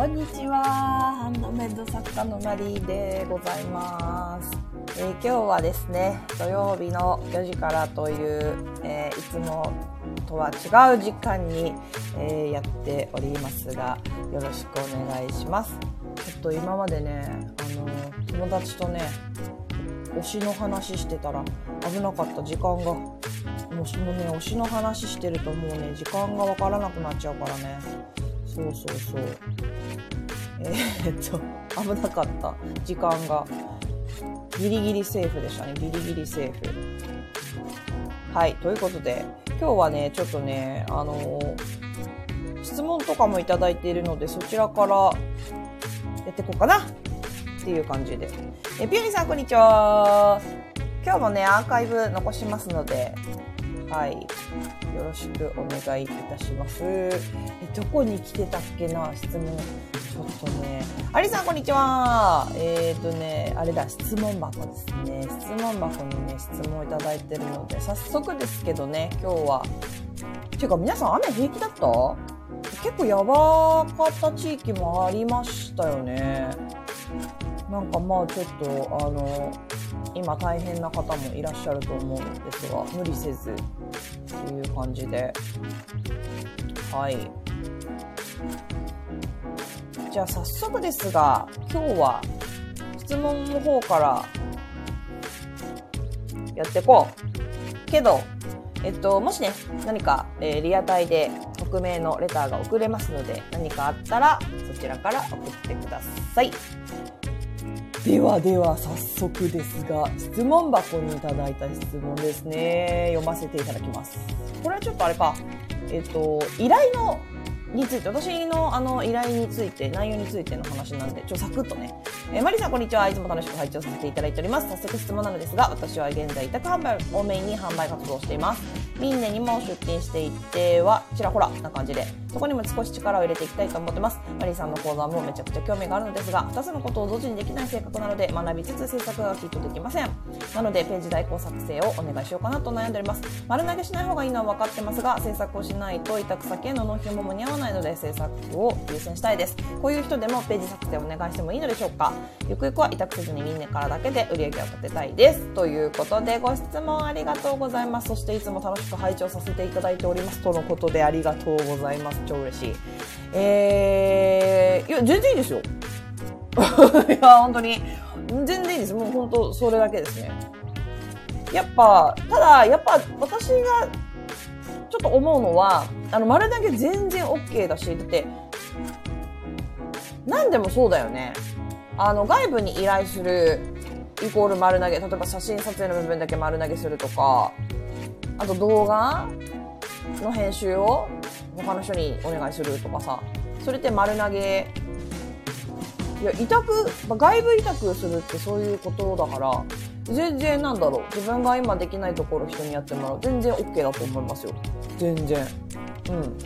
こんにちは。ハンドメイド作家のマリーでございます。えー今日はですね、土曜日の4時からという、えーいつもとは違う時間に、えーやっておりますが、よろしくお願いします。ちょっと今までね、あの友達とね、推しの話してたら危なかった時間がもうもね推しの話してるともうね時間がわからなくなっちゃうからねそうそうそうえー、っと危なかった。時間が。ギリギリセーフでしたね。ギリギリセーフ。はいということで今日はねちょっとねあのー質問とかもいただいているのでそちらからやっていこうかな。っていう感じで。え、ピューリさん、こんにちは。今日もね、アーカイブ残しますので、はい。よろしくお願いいたします。え、どこに来てたっけな？質問。ちょっとね。アリさん、こんにちは。えっ、ー、とね、あれだ、質問箱ですね。質問箱にね、質問いただいてるので、早速ですけどね、今日は。ていうか、皆さん雨平気だった？結構やばかった地域もありましたよね。なんかまあちょっとあの今大変な方もいらっしゃると思うんですが無理せずという感じで。はい。じゃあ早速ですが今日は質問の方からやっていこう。けどえっともしね何か、えーリアタイで匿名のレターが送れますので何かあったらそちらから送ってください。ではでは早速ですが質問箱にいただいた質問ですね。読ませていただきます。これはちょっとあれか。えっ、と依頼のについて私のあの依頼について内容についての話なんでちょっとサクッとね、えーマリさんこんにちは。いつも楽しく拝聴させていただいております。早速質問なのですが私は現在委託販売をメインに販売活動をしています。ミンネにも出店していてはちらほらな感じで。そこにも少し力を入れていきたいと思ってます。マリーさんの講座もめちゃくちゃ興味があるのですが2つのことを同時にできない性格なので学びつつ制作がきっとできません。なのでページ代行作成をお願いしようかなと悩んでおります。丸投げしない方がいいのは分かってますが制作をしないと委託先への納品も間に合わないので制作を優先したいです。こういう人でもページ作成をお願いしてもいいのでしょうか。ゆくゆくは委託せずにミンネからだけで売り上げを立てたいです。ということでご質問ありがとうございます。そしていつも楽しく拝聴させていただいております。とのことでありがとうございます。超嬉しい。えー、いや全然いいですよ。いや本当に。全然いいです。もう本当それだけですね。やっぱただやっぱ私がちょっと思うのはあの丸投げ全然 OK だしだって何でもそうだよね。あの外部に依頼するイコール丸投げ例えば写真撮影の部分だけ丸投げするとかあと動画の編集を他の人にお願いするとかさ。それって丸投げ。いや委託、外部委託するってそういうことだから全然なんだろう。自分が今できないところ人にやってもらう。全然 OK だと思いますよ。全然。うん。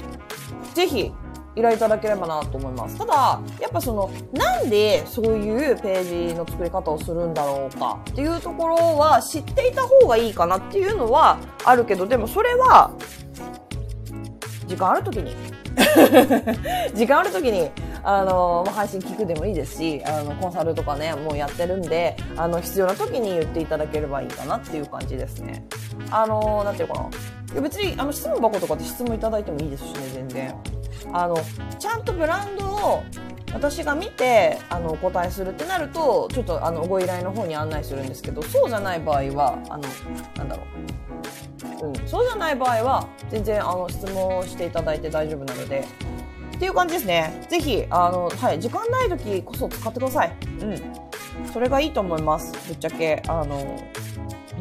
ぜひ依頼いただければなと思います。ただやっぱそのなんでそういうページの作り方をするんだろうか。っていうところは知っていた方がいいかなっていうのはあるけどでもそれは時間ある時に 時間ある時にあの、配信聞くでもいいですし、あの、コンサルとかね、もうやってるんで、あの、必要な時に言っていただければいいかなっていう感じですね。あの、なんていうかな。いや別に、あの、質問箱とかで質問いただいてもいいですしね、全然。あの、ちゃんとブランドを私が見て、あの、お答えするってなると、ちょっと、あの、ご依頼の方に案内するんですけど、そうじゃない場合は、あの、なんだろう。うん、そうじゃない場合は全然あの質問していただいて大丈夫なので。っていう感じですね。ぜひあの、はい、時間ない時こそ使ってください。うん。それがいいと思います。ぶっちゃけあの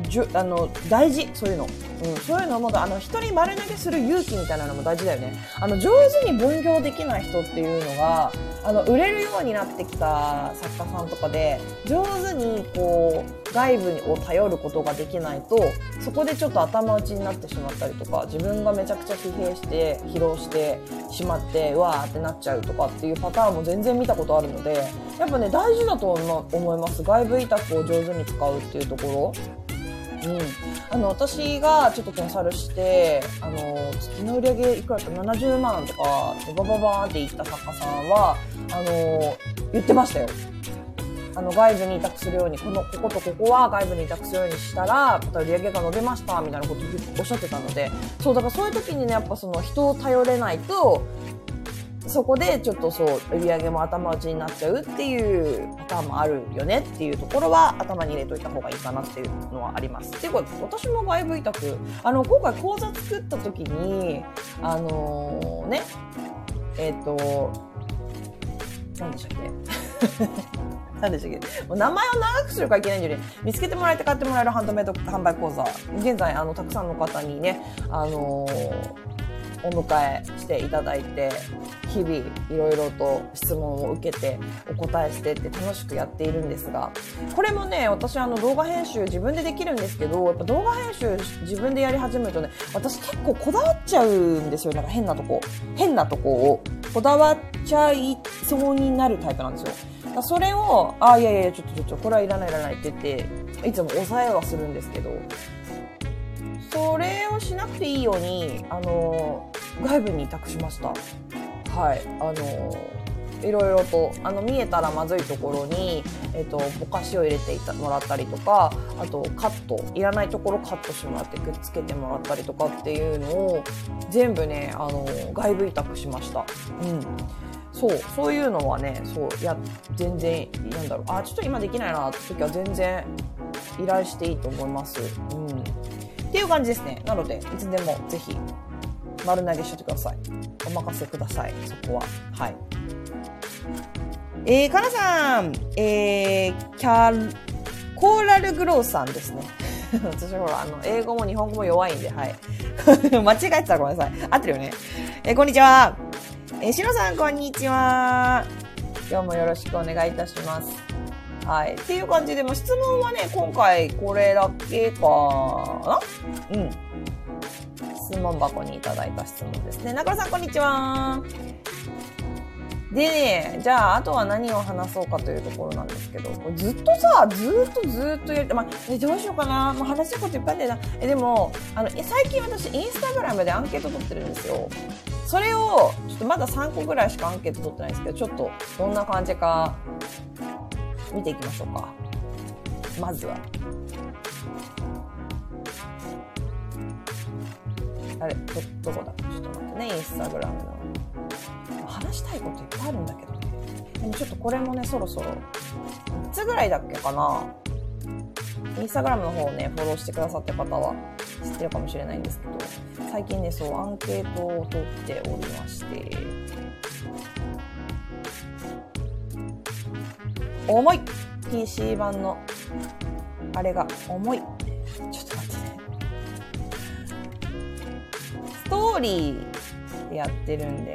じゅあの大事。そういうの、うん、そういうのもあの人に丸投げする勇気みたいなのも大事だよね。あの上手に分業できない人っていうのがあの売れるようになってきた作家さんとかで上手にこう外部を頼ることができないとそこでちょっと頭打ちになってしまったりとか自分がめちゃくちゃ疲弊して疲労してしまってうわーってなっちゃうとかっていうパターンも全然見たことあるのでやっぱね大事だと思います。外部委託を上手に使うっていうところ。うん、あの私がちょっとコンサルしてあの月の売り上げいくらだった？70万とかバババーンっていった作家さんはあの言ってましたよ。あの、外部に委託するように、この、こことここは外部に委託するようにしたら、また売り上げが伸びました、みたいなことをおっしゃってたので、そう、だからそういう時にね、やっぱその人を頼れないと、そこでちょっとそう、売り上げも頭打ちになっちゃうっていうパターンもあるよねっていうところは頭に入れといた方がいいかなっていうのはあります。っていうか、私も外部委託、あの、今回講座作った時に、あのー、ね、えっ、ー、と、何でしたっけ？何でしたっけ？もう名前を長くするかいけないんで、ね、見つけてもらえて買ってもらえるハンドメイド販売講座、現在、あの、たくさんの方にね、あのーお迎えしていただいて日々いろいろと質問を受けてお答えしてって楽しくやっているんですがこれもね私あの動画編集自分でできるんですけどやっぱ動画編集自分でやり始めるとね私結構こだわっちゃうんですよ。なんか変なとこ変なとこを。こだわっちゃいそうになるタイプなんですよ。それをあいやいやちょっとちょっとこれはいらないいらないって言っていつも抑えはするんですけどそれをしなくていいように、あの、外部に委託しました。はい。あの、いろいろと、あの、見えたらまずいところに、えっ、と、ぼかしを入れていたもらったりとか、あと、カット、いらないところカットしてもらってくっつけてもらったりとかっていうのを、全部ね、あの、外部委託しました。うん。そう、そういうのはね、そう、や、全然、なんだろう、あ、ちょっと今できないなって時は全然依頼していいと思います。うん。っていう感じですね。なので、いつでもぜひ丸投げしといてください。お任せください。そこは。はい。えー、かなさん、えー、キャコーラルグローさんですね。私ほら、あの、英語も日本語も弱いんで、はい。間違えてたらごめんなさい。合ってるよね。えー、こんにちは。えー、しのさん、こんにちは。今日もよろしくお願いいたします。はい。っていう感じで、も質問はね、今回これだけかなうん。質問箱にいただいた質問ですね。中村さん、こんにちは。でね、じゃあ、あとは何を話そうかというところなんですけど、ずっとさ、ずっとずっとやって、まあ、え、どうしようかな、まあ、話したこといっぱいあるんだよな。え、でも、あの、最近私、インスタグラムでアンケート取ってるんですよ。それを、ちょっとまだ3個ぐらいしかアンケート取ってないんですけど、ちょっと、どんな感じか、見ていきましょうか。まずは。あれ、ど、どこだ？ちょっと待ってね、インスタグラムの。話したいこといっぱいあるんだけどね。でもちょっとこれもね、そろそろ、3つぐらいだっけかな。インスタグラムの方をね、フォローしてくださった方は知ってるかもしれないんですけど、最近ね、そう、アンケートを取っておりまして、重い !PC 版の、あれが重い。ちょっと待ってね。ストーリーでやってるんで、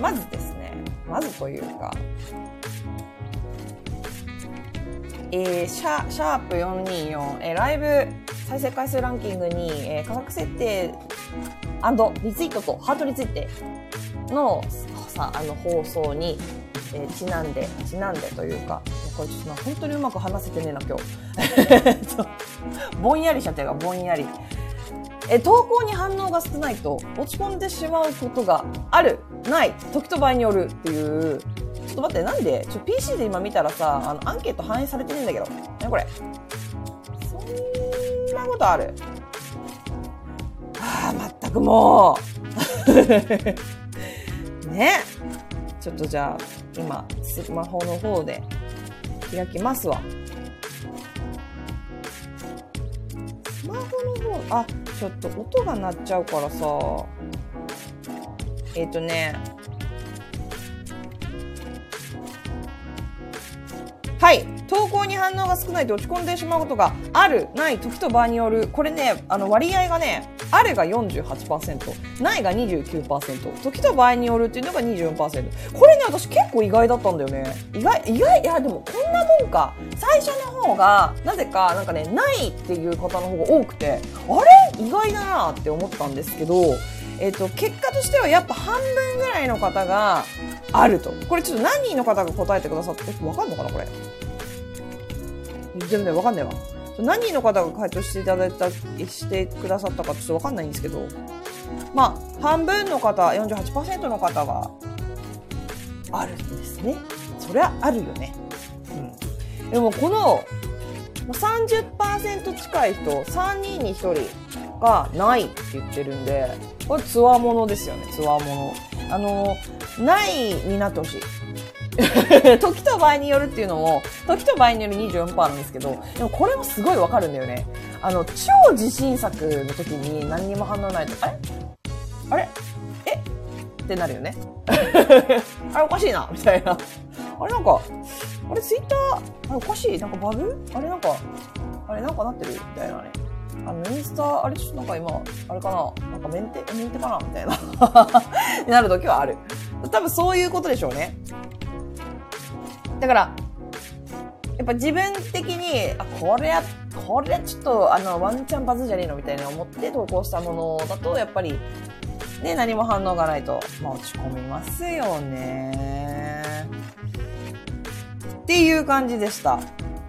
まずですね、まずというか、えー、シャシャープ424、えー、ライブ再生回数ランキングに、えー、価格設定リツイートとハートリツイートのさあの放送に、えー、ちなんでちなんでというかこれちょっと本当にうまく話せてねえな今日。ぼんやりしちゃってるからぼんやり。え投稿に反応が少ないと落ち込んでしまうことがある。ない。時と場合によるっていう。ちょっと待ってなんで？ちょ PC で今見たらさあのアンケート反映されてねえんだけど。何これ？そんなことある？ああまったくもう。ね。ちょっとじゃあ今スマホの方で開きますわ。スマホの方あちょっと音が鳴っちゃうからさ。えっ、ー、とね。はい。投稿に反応が少ないと落ち込んでしまうことがあるない時と場合による。これねあの割合がねあるが48%、ないが29%、時と場合によるっていうのが24%。これね、私結構意外だったんだよね。意外、意外、いやでもこんなもんか。最初の方が、なぜか、なんかね、ないっていう方の方が多くて、あれ？意外だなって思ったんですけど、えっ、と、結果としてはやっぱ半分ぐらいの方があると。これちょっと何人の方が答えてくださって、わかんのかなこれ？全然わかんないわ。何人の方が回答していただいた、してくださったかちょっとわかんないんですけど、まあ、半分の方、48%の方があるんですね。そりゃあるよね。うん。でもこの30%近い人、3人に1人がないって言ってるんで、これつわものですよね、つわもの。あの、ないになってほしい。時と場合によるっていうのも、時と場合による24%なんですけど、でもこれもすごいわかるんだよね。あの、超自信作の時に何にも反応ないと、あれ？あれ？え？ってなるよね。あれおかしいなみたいな。あれなんか、あれツイッター、あれおかしい？なんかバグ？あれなんか、あれなんかなってる？みたいなね。あの、インスタ、あれちょっとなんか今、あれかな？なんかメンテ、メンテかな？みたいな。になる時はある。多分そういうことでしょうね。だから、やっぱ自分的に、あ、これ、これちょっと、あの、ワンチャンバズじゃねえのみたいに思って投稿したものだと、やっぱり、ね、何も反応がないと、まあ落ち込みますよね。っていう感じでした。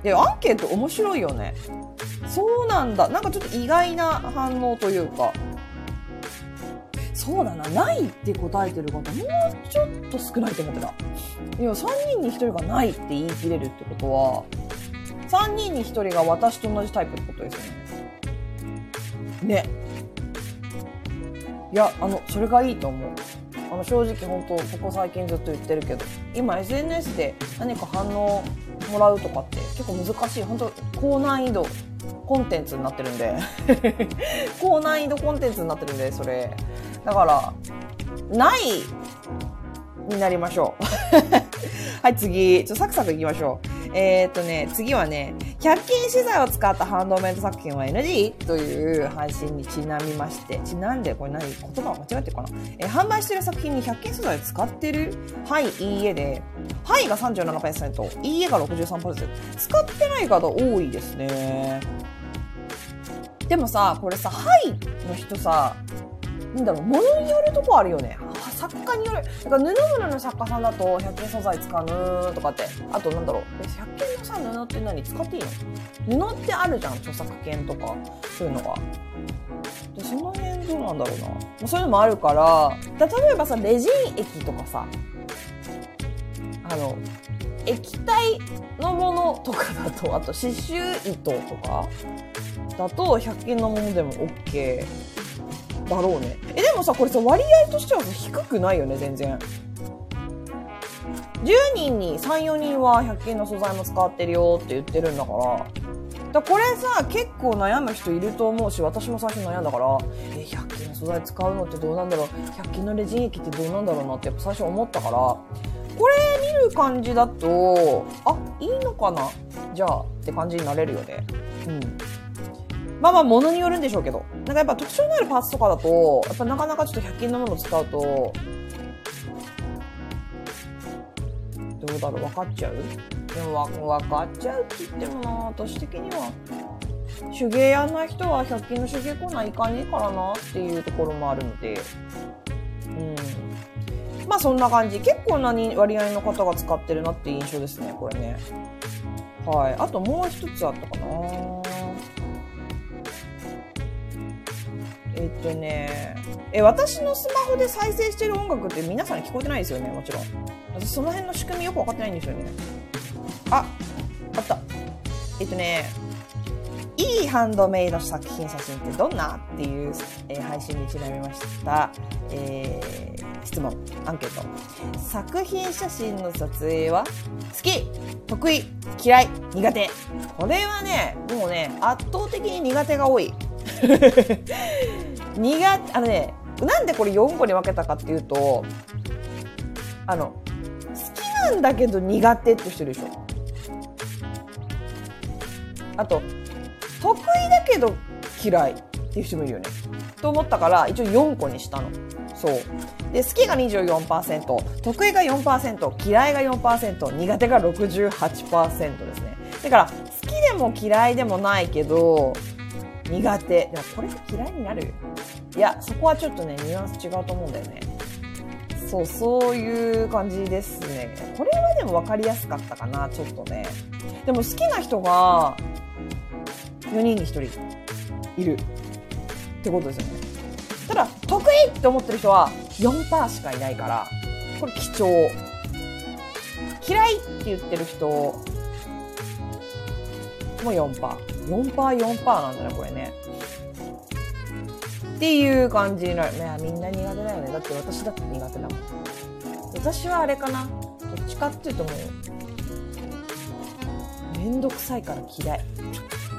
で、アンケート面白いよね。そうなんだ。なんかちょっと意外な反応というか、そうだな、ないって答えてる方、もうちょっと少ないと思ってた。いや、3人に1人がないって言い切れるってことは、3人に1人が私と同じタイプってことですよね。ね。いや、あの、それがいいと思う。あの、正直本当、ここ最近ずっと言ってるけど、今 SNS で何か反応もらうとかって結構難しい。本当高難易度コンテンツになってるんで 高難易度コンテンツになってるんで、それ。だから、ないになりましょう。はい、次。ちょ、サクサクいきましょう。えー、っとね、次はね、100均資材を使ったハンドメイド作品は NG? という配信にちなみまして、ちなんで、これ何？言葉間違ってるかな？えー、販売してる作品に100均素材使ってる？はい、いいえで、はいが37%、いいえが63%。使ってない方多いですね。でもさ、これさ、はいの人さ、なんだろう、物によるとこあるよね。作家による。だから布物の作家さんだと、100均素材使うとかって。あとなんだろう、100均のさ、布って何？使っていいの？布ってあるじゃん、著作権とか、そういうのが。で、その辺どうなんだろうな。そういうのもあるから、例えばさ、レジン液とかさ、あの、液体のものとかだと、あと刺繍糸とかだと100均のものでも OK だろうね。え、でもさ、これさ、割合としては低くないよね、全然。10人に3、4人は100均の素材も使ってるよって言ってるんだから。だこれさ、結構悩む人いると思うし、私も最初悩んだから、え、100均の素材使うのってどうなんだろう ?100 均のレジン液ってどうなんだろうなってやっぱ最初思ったから、これ見る感じだと、あ、いいのかな？じゃあって感じになれるよね。うん。まあまあ、ものによるんでしょうけど。なんかやっぱ特徴のあるパーツとかだと、やっぱなかなかちょっと100均のもの使うと、どうだろう、分かっちゃう？でも分かっちゃうって言ってもな、私的には、手芸やんない人は100均の手芸コーナー行かねえからなっていうところもあるので、うん。まあそんな感じ。結構な割合の方が使ってるなっていう印象ですね、これね。はい。あともう一つあったかな。えっとね、え、私のスマホで再生してる音楽って皆さん聞こえてないですよね、もちろん。私その辺の仕組みよくわかってないんですよね。あ、あった。えっとね、いいハンドメイド作品写真ってどんな？っていう、えー、配信にちなみました、えー、質問、アンケート。作品写真の撮影は好き、得意、嫌い、苦手。これはね、もうね、圧倒的に苦手が多い。苦あのね、なんでこれ4個に分けたかっていうと、あの、好きなんだけど苦手って人いるでしょ。あと、得意だけど嫌いっていう人もいるよね。と思ったから、一応4個にしたの。そう。で、好きが24%、得意が4%、嫌いが4%、苦手が68%ですね。だから、好きでも嫌いでもないけど、苦手。でもこれが嫌いになるいや、そこはちょっとね、ニュアンス違うと思うんだよね。そう、そういう感じですね。これはでも分かりやすかったかな、ちょっとね。でも好きな人が4人に1人いるってことですよね。ただ、得意って思ってる人は4%しかいないから、これ貴重。嫌いって言ってる人も4%。4%、4%なんだね、これね。っていう感じになる。いや、みんな苦手だよね。だって私だって苦手だもん。私はあれかな。どっちかっていうともう、めんどくさいから嫌い。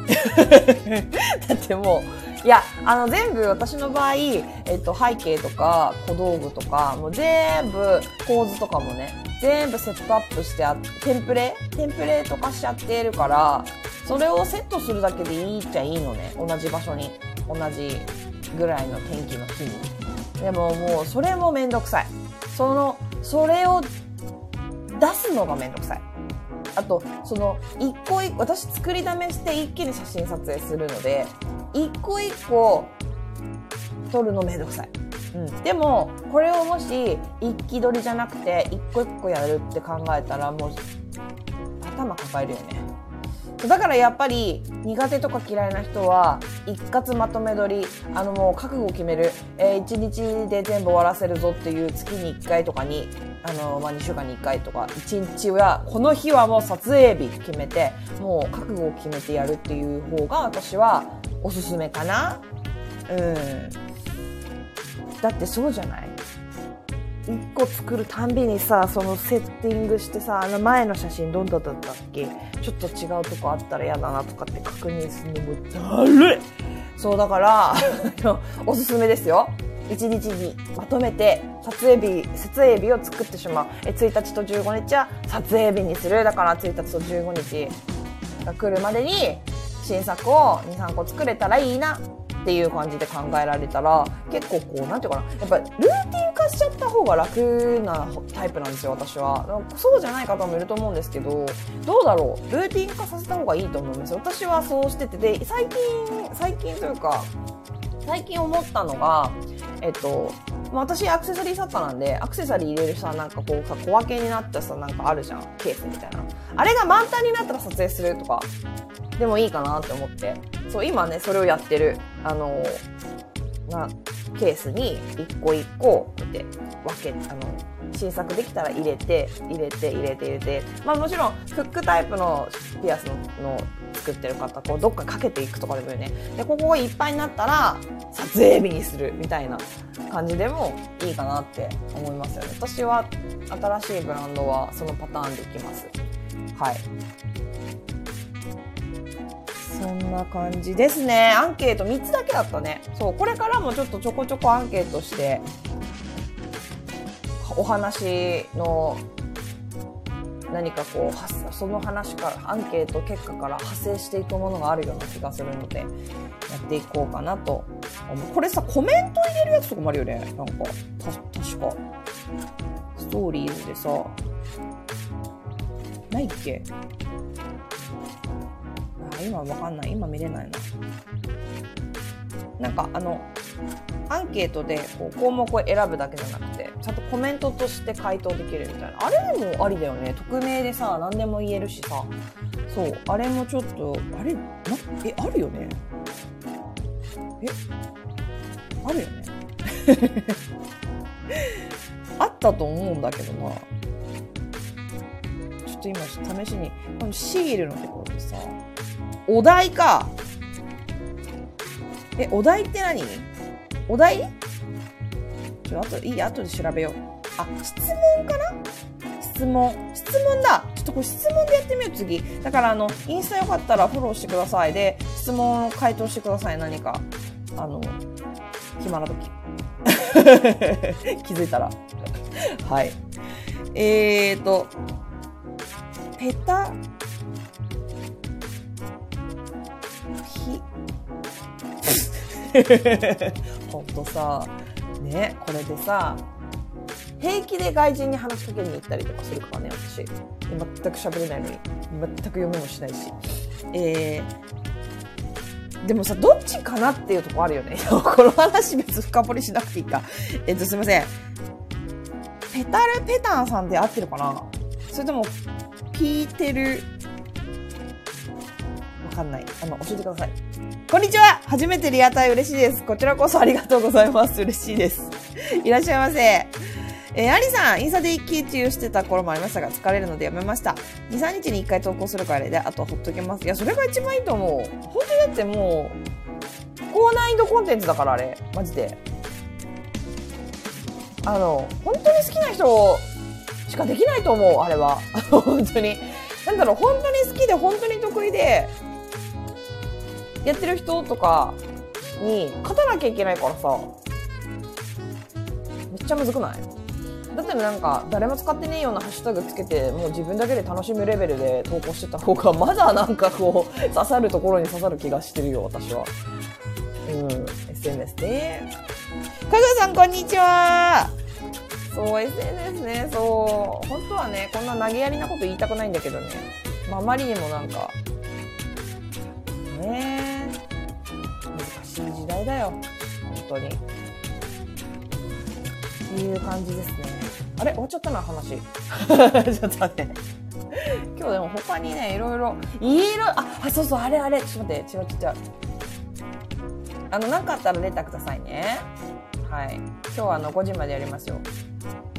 だってもう、いや、あの、全部私の場合、えっと、背景とか、小道具とか、もう全部、構図とかもね、全部セットアップしてあ、テンプレ？テンプレとかしちゃってるから、それをセットするだけでいいっちゃいいのね。同じ場所に。同じぐらいの天気の日に。でももう、それもめんどくさい。その、それを出すのがめんどくさい。あと、その、一個一個、私作りだめして一気に写真撮影するので、一個一個撮るのめんどくさい。うん、でも、これをもし、一気撮りじゃなくて、一個一個やるって考えたら、もう、頭抱えるよね。だからやっぱり苦手とか嫌いな人は一括まとめ撮りあのもう覚悟を決める、えー、1日で全部終わらせるぞっていう月に1回とかにあの、まあ、2週間に1回とか1日はこの日はもう撮影日決めてもう覚悟を決めてやるっていう方が私はおすすめかな。うん。だってそうじゃない？1個作るたんびにさそのセッティングしてさあの前の写真どんなだったっけ？ちょっと違うとこあったら嫌だなとかって確認するのもだるい。そうだから おすすめですよ。1日にまとめて撮影日撮影日を作ってしまう。え1日と15日は撮影日にする。だから1日と15日が来るまでに新作を23個作れたらいいな。っていう感じで考えられたら結構こうなんていうかなやっぱルーティン化しちゃった方が楽なタイプなんですよ私は。そうじゃない方もいると思うんですけどどうだろう？ルーティン化させた方がいいと思うんですよ。私はそうしててで最近最近というか最近思ったのがえっと私アクセサリー作家なんでアクセサリー入れるさなんかこうさ小分けになったさなんかあるじゃんケースみたいな。あれが満タンになったら撮影するとか。でもいいかなって思って。そう、今ね、それをやってる。あの、な、ケースに一個一個、こうやって分け、あの、新作できたら入れて、入れて、入れて、入れて。まあもちろん、フックタイプのピアスのの作ってる方、こう、どっかかけていくとかでもいいね。で、ここがいっぱいになったら、撮影日にするみたいな感じでもいいかなって思いますよね。私は、新しいブランドはそのパターンでいきます。はい。そんな感じですね。アンケート3つだけだったね。そう、これからもちょっとちょこちょこアンケートして、お話の何かこう、その話から、アンケート結果から派生していくものがあるような気がするので、やっていこうかなと。これさ、コメント入れるやつとかもあるよね。なんか、た、確か。ストーリーズでさ、ないっけ？今わかんない？今見れないな。なんかあの、アンケートでこう項目を選ぶだけじゃなくて、ちゃんとコメントとして回答できるみたいな。あれでもありだよね。匿名でさ、何でも言えるしさ。そう、あれもちょっと、あれ、な、え、あるよね？え？あるよね？あったと思うんだけどな。ちょっと今試しに、このシールのところでさ、お題か。え、お題って何？お題？ちょ、あと、いい、後で調べよう。あ、質問かな？質問。質問だ。ちょっとこれ質問でやってみよう、次。だから、あの、インスタよかったらフォローしてください。で、質問を回答してください。何か。あの、暇な時。気づいたら。はい。えーと、ペタ ほんとさ、ね、これでさ、平気で外人に話しかけに行ったりとかするからね、私。全く喋れないのに。全く読めもしないし。えー、でもさ、どっちかなっていうとこあるよね。この話別深掘りしなくていいか。えっと、すいません。ペタルペタンさんで合ってるかな？それとも、ピーテル、わかんない。あの、教えてください。こんにちは初めてリアタイ嬉しいです。こちらこそありがとうございます。嬉しいです。いらっしゃいませ。えー、アリさん、インスタで一気中してた頃もありましたが、疲れるのでやめました。2、3日に1回投稿するからで、あとはほっとけます。いや、それが一番いいと思う。本当にだってもう、高難易度コンテンツだから、あれ。マジで。あの、本当に好きな人しかできないと思う、あれは。本当に。なんだろう、本当に好きで、本当に得意で、やってる人とかに勝たなきゃいけないからさ、めっちゃむずくない？だったらなんか誰も使ってねえようなハッシュタグつけてもう自分だけで楽しむレベルで投稿してた方がまだなんかこう刺さるところに刺さる気がしてるよ私は。うん SNS ね。かぐさんこんにちは。そう SNS ね。そう本当はねこんな投げやりなこと言いたくないんだけどね、まあ、あまりにもなんかね難しい時代だよ本当にっていう感じですね。あれ終わっちゃったな、話。ちょっと待って。今日でも他にね、いろいろ、いろ、あ、あ、そうそう、あれあれ、ちょっと待って、違う違う違う。あの、なんかあったらレターくださいね。はい。今日はあの、5時までやりますよ。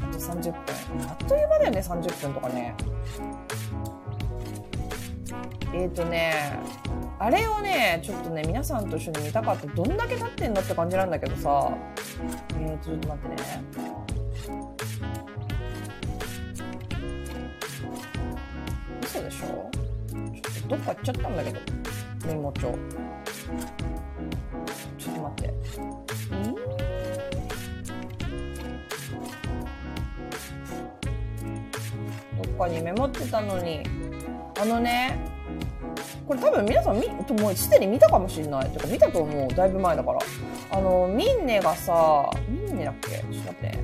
あと30分。あっという間だよね、30分とかね。えっ、ー、とね、あれをね、ちょっとね、皆さんと一緒に見たかった。どんだけ経ってんだって感じなんだけどさ。えー、ちょっと待ってね。嘘でしょ？ちょっとどっか行っちゃったんだけど。メモ帳。ちょっと待って。どっかにメモってたのに。あのね、これ多分皆さんみもうすでに見たかもしれない。てか見たと思う。だいぶ前だから。あの、ミンネがさ、ミンネだっけ？ちょっと待って。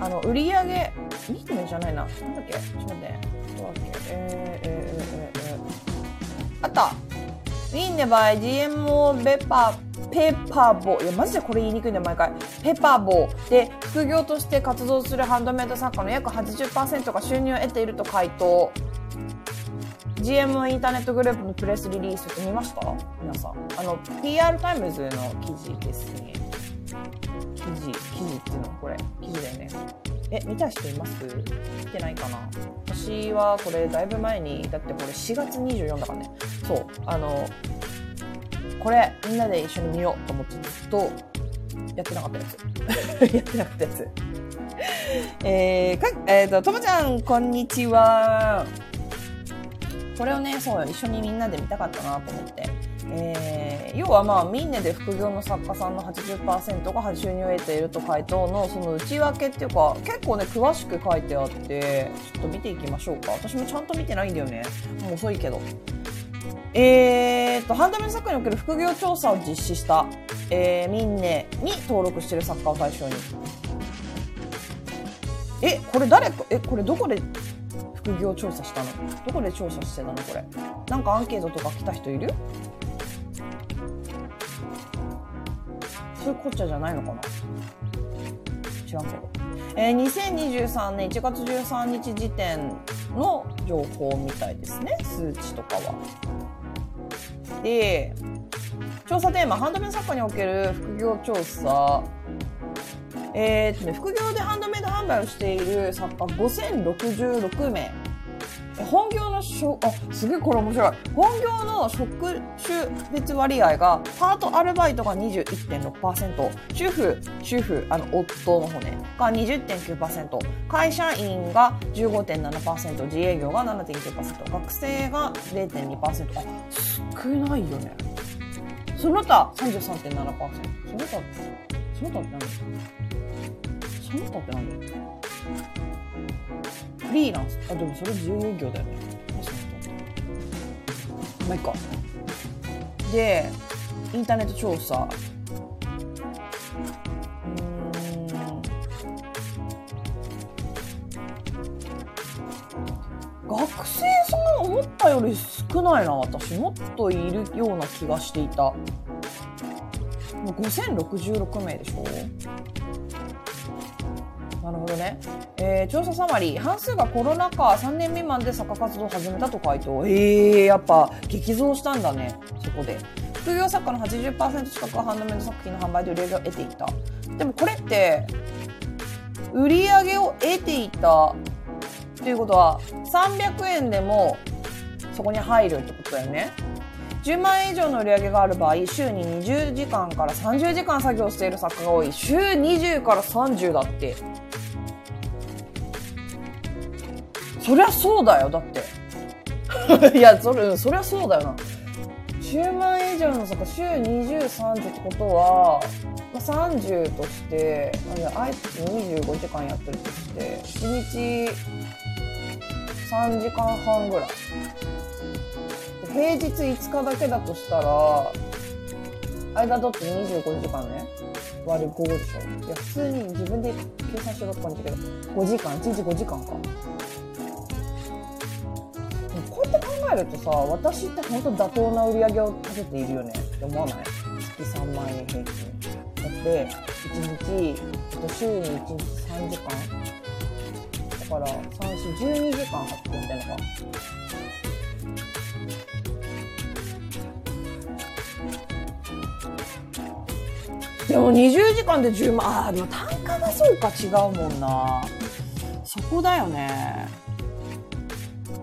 あの、売り上げ、ミンネじゃないな。なんだっけ？ちょっと待って。どうだっけ？えー、えー、えー、えー、あったミンネ by GMO ペッパー、ペッパーボー。いや、マジでこれ言いにくいんだよ、毎回。ペッパーボー。で、副業として活動するハンドメイド作家の約80%が収入を得ていると回答。GM インターネットグループのプレスリリースって見ました皆さん。あの、PR タイムズの記事ですね。記事、記事っていうのはこれ。記事だよね。え、見た人います？見てないかな？私はこれだいぶ前に、だってこれ4月24だからね。そう。あの、これみんなで一緒に見ようと思ってずっとやってなかったやつ。やってなかったやつ。えー、か、えっ、ー、と、ともちゃん、こんにちは。これをね、そう、一緒にみんなで見たかったなと思って。えー、要はまあ、ミンネで副業の作家さんの80%が収入を得ていると回答のその内訳っていうか、結構ね、詳しく書いてあって、ちょっと見ていきましょうか。私もちゃんと見てないんだよね。もう遅いけど。えーと、ハンドメイド作家における副業調査を実施した、えー、ミンネに登録している作家を対象に。え、これ誰か、え、これどこで副業調査したの？どこで調査してたのこれ？なんかアンケートとか来た人いる？そういうこっちゃじゃないのかな？違うけど。えー、2023年1月13日時点の情報みたいですね。数値とかは。で、調査テーマ、ハンドメイド作家における副業調査。えー、っとね、副業でハンドメイド販売をしている作家5066名。本業のしょ、あ、すげえこれ面白い。本業の職種別割合が、パートアルバイトが21.6%、主婦、主婦、あの、夫の方ね、が20.9%、会社員が15.7%、自営業が7.9%、学生が0.2%。あ、少ないよね。その他33.7%。その他、その他って何その他って何フリーランスあでもそれ自由業だよねまあいいかでインターネット調査学生さん思ったより少ないな私もっといる。ような気がしていた5066名でしょ？なるほどね。えー、調査サマリー。半数がコロナ禍3年未満で作家活動を始めたと回答。えー、やっぱ激増したんだね。そこで。副業作家の80%近くはハンドメイド作品の販売で売り上げを得ていた。でもこれって、売り上げを得ていたということは、300円でもそこに入るってことだよね。10万円以上の売り上げがある場合、週に20時間から30時間作業している作家が多い。週20から30だって。そりゃそうだよ、だって。いや、それ、そりゃそうだよな。10万円以上の作家、週20、30ってことは、ま、30として、あえて25時間やってるとして、1日3時間半ぐらい。平日5日だけだとしたら、間取って25時間ね。割る5でしょ。いや、普通に自分で計算しようと思ったけど、5時間、1日5時間か。こうやって考えるとさ、私って本当妥当な売り上げを立てているよねって思わない？月3万円平均。だって、1日、週に1日3時間だから、3、4、12時間働くみたいなのか。でも20時間で10万、ああ、でも単価がそうか違うもんな。そこだよね。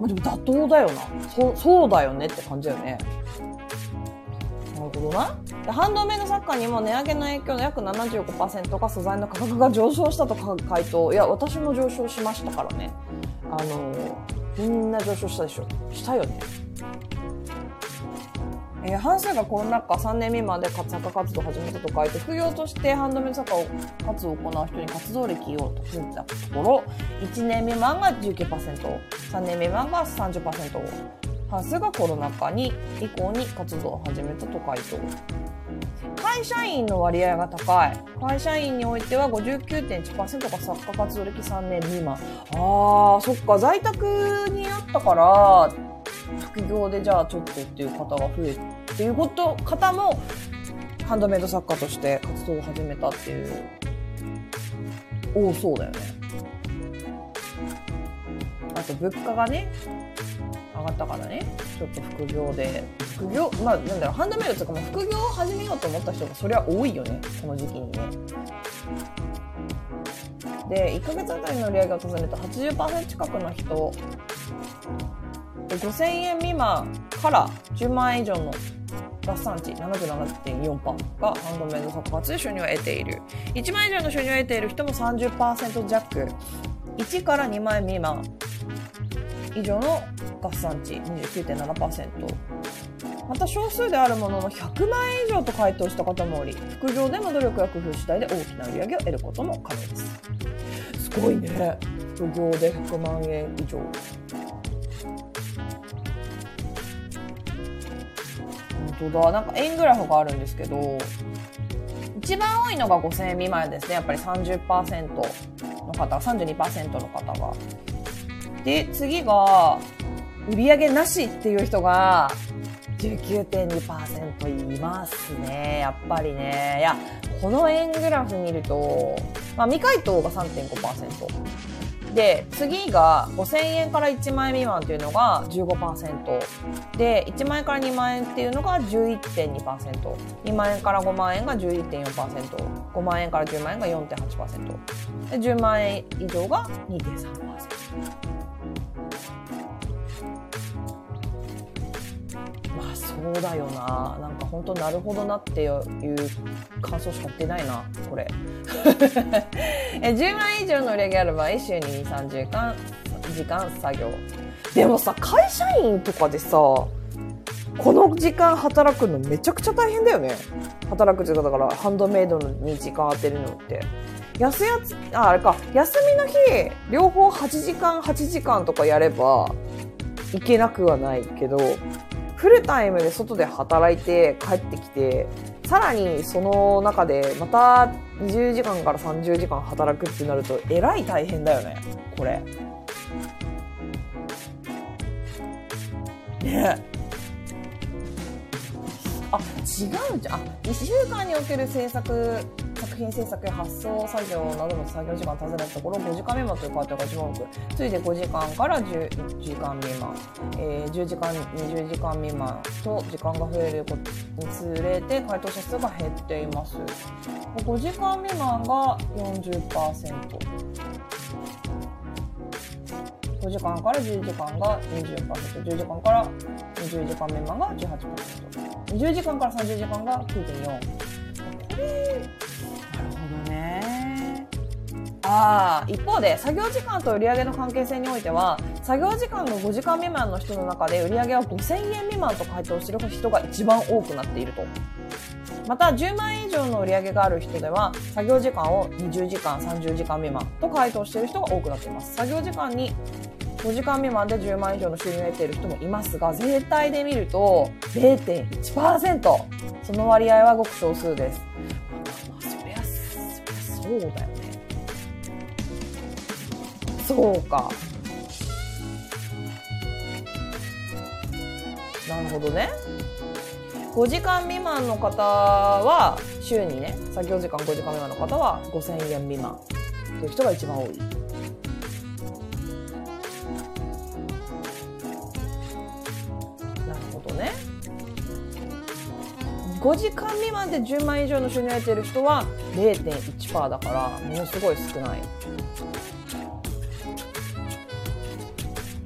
まあ、でも妥当だよな。そう、そうだよねって感じだよね。なるほどな。でハンドメイド作家にも値上げの影響の約75%が素材の価格が上昇したと回答。いや、私も上昇しましたからね。あの、みんな上昇したでしょ。したよね。えー、半数がコロナ禍3年未満で作家活動を始めたと書いて、副業としてハンドメイド作家活動を行う人に活動歴を尋ねたところ、1年未満が19%、3年未満が30%、半数がコロナ禍に以降に活動を始めたと回答。会社員の割合が高い。会社員においては59.1%が作家活動歴3年未満。あー、そっか、在宅にあったから、副業でじゃあちょっとっていう方が増えっていうこと方もハンドメイド作家として活動を始めたっていう。多そうだよね。あと物価がね上がったからね。ちょっと副業で。副業まあなんだろうハンドメイドとかも副業を始めようと思った人がそれは多いよね。この時期にね。で1ヶ月あたりの売り上げを尋ねた80%近くの人5000円未満から10万円以上の合算値77.4%がハンドメイド作活で収入を得ている。1万円以上の収入を得ている人も30%弱。1から2万円未満以上の合算値29.7%また少数であるものの100万円以上と回答した方もおり副業でも努力や工夫次第で大きな売り上げを得ることも可能です。すごいね。副業で100万円以上。当だ。なんか円グラフがあるんですけど、一番多いのが5000円未満ですね。やっぱり30%の方、32%の方が。で、次が、売り上げなしっていう人が19.2%いますね。やっぱりね。いや、この円グラフ見ると、まあ未回答が3.5%。で、次が5000円から1万円未満というのが15%。で、1万円から2万円っていうのが11.2%。2万円から5万円が11.4%。5万円から10万円が4.8%。で、10万円以上が2.3%。そうだよな。なんか本当なるほどなっていう感想しか言ってないな、これ。え10万以上の売り上げある場合、週に2、3時間、時間作業。でもさ、会社員とかでさ、この時間働くのめちゃくちゃ大変だよね。働くっていうか、だからハンドメイドに時間当てるのって。安やつ、あ、あれか、休みの日、両方8時間、8時間とかやれば、いけなくはないけど、フルタイムで外で働いて帰ってきて、さらにその中でまた20時間から30時間働くってなるとえらい大変だよね、これ。ねあ、違うじゃん。あ、1週間における制作作品制作や発送作業などの作業時間を尋ねたところ、5時間未満という回答が一番多く、次いで5時間から10時間未満、えー10時間、20時間未満と時間が増えることにつれて回答者数が減っています。5時間未満が40%。5時間から10時間が20%、10時間から20時間未満が18%、20時間から30時間が9.4。これ、どね。ああ、一方で、作業時間と売上の関係性においては、作業時間が5時間未満の人の中で売り上げは5000円未満と回答してる人が一番多くなっていると。また、10万円以上の売り上げがある人では、作業時間を20時間、30時間未満と回答している人が多くなっています。作業時間に5時間未満で10万円以上の収入を得ている人もいますが、全体で見ると0.1%。その割合はごく少数です。そうだよね。そうか。なるほどね。5時間未満の方は、週にね、作業時間5時間未満の方は5000円未満という人が一番多い。なるほどね。5時間未満で10万以上の収入を得ている人は0.1%だから、ものすごい少ない。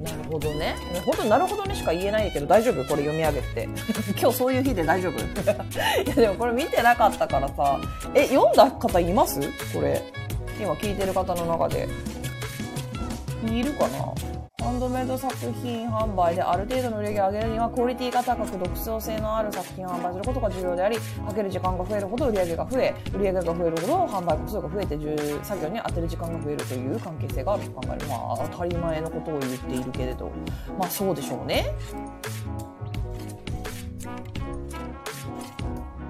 なるほどね。本当になるほどねしか言えないけど大丈夫？これ読み上げて。今日そういう日で大丈夫？いやでもこれ見てなかったからさ。え、読んだ方います？これ。今聞いてる方の中で。いるかな？ハンドメイド作品販売である程度の売り上げを上げるにはクオリティが高く独創性のある作品を販売することが重要でありかける時間が増えるほど売り上げが増え売り上げが増えるほど販売個数が増えて作業に当てる時間が増えるという関係性があると考えるまあ当たり前のことを言っているけれど。まあそうでしょうね。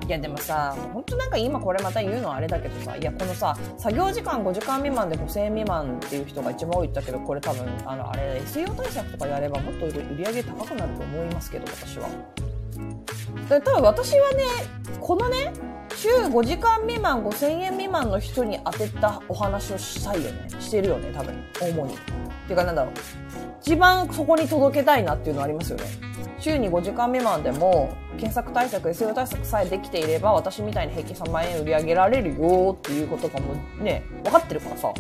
いやでもさ、本当なんか今これまた言うのはあれだけどさ、いやこのさ、作業時間5時間未満で5000円未満っていう人が一番多いって言ったけど、これ多分、あの、あれ、SEO 対策とかやればもっと売り上げ高くなると思いますけど、私は。で多分私はね、このね、週5時間未満5000円未満の人に当てたお話をしたいよね。してるよね、多分。主に。っていうかなんだろう。一番そこに届けたいなっていうのありますよね。週に5時間未満でも検索対策 SEO 対策さえできていれば私みたいに平均3万円売り上げられるよっていうことがもね分かってるからさ。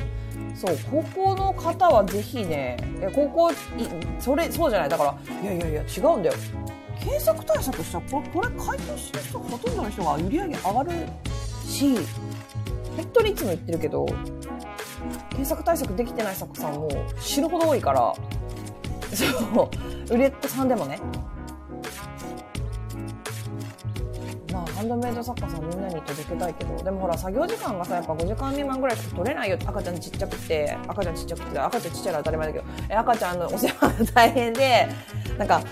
そう高校の方はぜひね高校いそれそうじゃない。だからいやいやいや違うんだよ。検索対策したらこれこれ回答してる人ほとんどの人が売り上げ上がるし本当にいつも言ってるけど検索対策できてない作さんも死ぬほど多いからそう。売れっ子さんでもね。まあハンドメイド作家さんみんなに届けたいけど。でもほら作業時間がさやっぱ5時間未満ぐらいしか取れないよ赤ちゃんちっちゃくて赤ちゃんちっちゃくて赤ちゃんちっちゃいのは当たり前だけどえ赤ちゃんのお世話が大変でなんか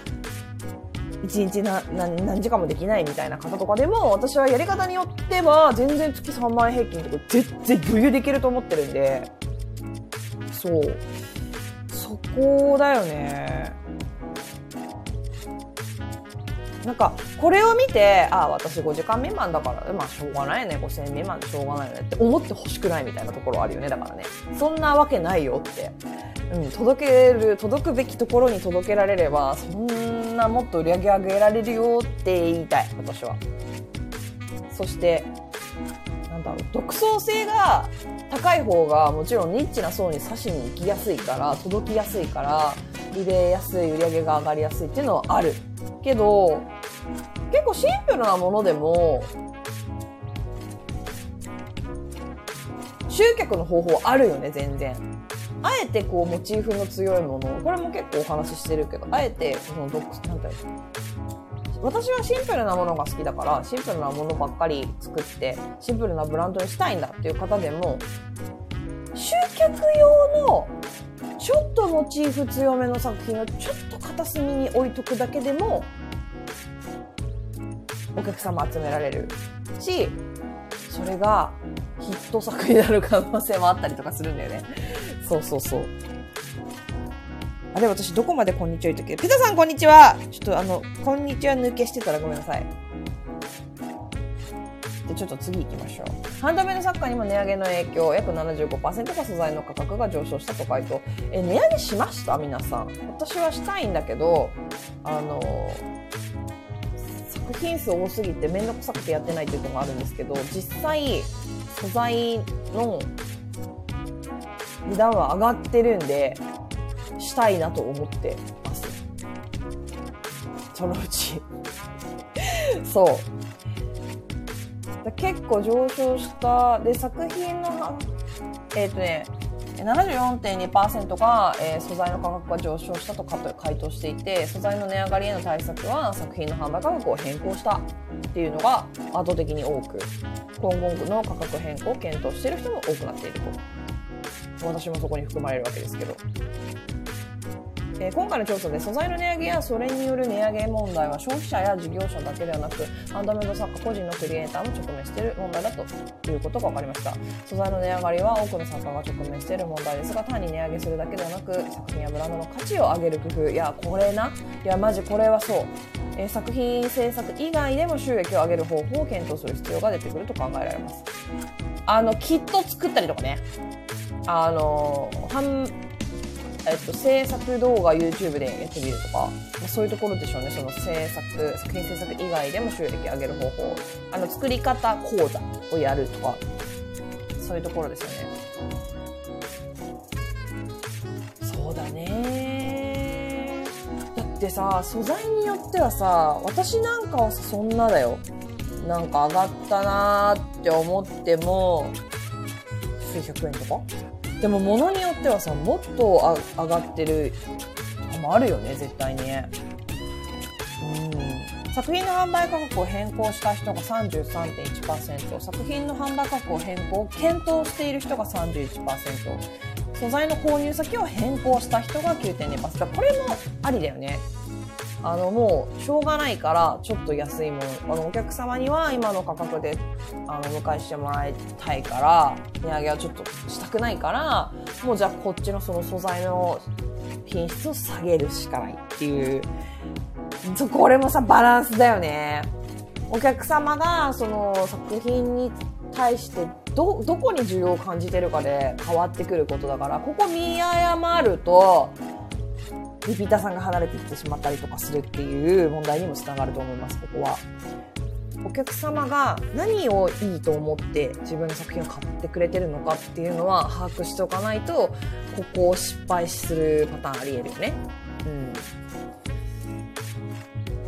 1日な何何時間もできないみたいな方とかでも私はやり方によっては全然月3万円平均とか全然余裕できると思ってるんで。そう。そこだよね。なんかこれを見てああ私5時間未満だからまあしょうがないね。5000円未満でしょうがないよね。って思ってほしくないみたいなところあるよね。だからね。そんなわけないよって、うん、届ける届くべきところに届けられればそんなもっと売り上げ上げられるよって言いたい。私は。そしてだろう独創性が高い方がもちろんニッチな層に刺しに行きやすいから届きやすいから売れやすい売り上げが上がりやすいっていうのはある。けど結構シンプルなものでも集客の方法あるよね全然。あえてこうモチーフの強いものこれも結構お話ししてるけどあえてその独なんていうの？私はシンプルなものが好きだからシンプルなものばっかり作ってシンプルなブランドにしたいんだっていう方でも集客用のちょっとモチーフ強めの作品をちょっと片隅に置いとくだけでもお客様集められるしそれがヒット作になる可能性もあったりとかするんだよね。そうそうそう。あれ私どこまでこんにちは言ったっけピザさんこんにちはちょっとあの、こんにちは抜けしてたらごめんなさい。で、ちょっと次行きましょう。ハンドメイド作家にも値上げの影響、約75%が素材の価格が上昇したと回答。え、値上げしました？皆さん。私はしたいんだけど、あの、作品数多すぎて面倒くさくてやってないっていうのがあるんですけど、実際、素材の値段は上がってるんで、したいなと思ってます。そのうち。そう。結構上昇した。で、作品の、えっ、とね、74.2%が、えー素材の価格が上昇したとかと回答していて、素材の値上がりへの対策は作品の販売価格を変更したっていうのが圧倒的に多く、今後の価格変更を検討している人も多くなっていると。私もそこに含まれるわけですけど。えー今回の調査で素材の値上げやそれによる値上げ問題は消費者や事業者だけではなくハンドメイド作家個人のクリエイターも直面している問題だということが分かりました。素材の値上がりは多くの作家が直面している問題ですが単に値上げするだけではなく作品やブランドの価値を上げる工夫いやこれないやマジこれはそう、え作品制作以外でも収益を上げる方法を検討する必要が出てくると考えられます。あのキット作ったりとかね。あの販えっと、制作動画 YouTube でやってみるとか、まあそういうところでしょうね。その制作、作品制作以外でも収益上げる方法。あの、作り方講座をやるとか、そういうところですよね。そうだね。だってさ、素材によってはさ、私なんかはそんなだよ。なんか上がったなーって思っても、数百円とかでも物によってはさもっとあ上がってるのもあるよね絶対に。うん。作品の販売価格を変更した人が33.1%作品の販売価格を変更検討している人が31%素材の購入先を変更した人が9.2%これもありだよね。あのもうしょうがないからちょっと安いものあのお客様には今の価格であの迎えしてもらいたいから値上げはちょっとしたくないからもうじゃあこっちのその素材の品質を下げるしかないっていうこれもさバランスだよね。お客様がその作品に対してどどこに需要を感じてるかで変わってくることだからここ見誤るとリピーターさんが離れていってしまったりとかするっていう問題にもつながると思います、ここは。お客様が何をいいと思って自分の作品を買ってくれてるのかっていうのは把握しておかないと、ここを失敗するパターンあり得るよね。うん。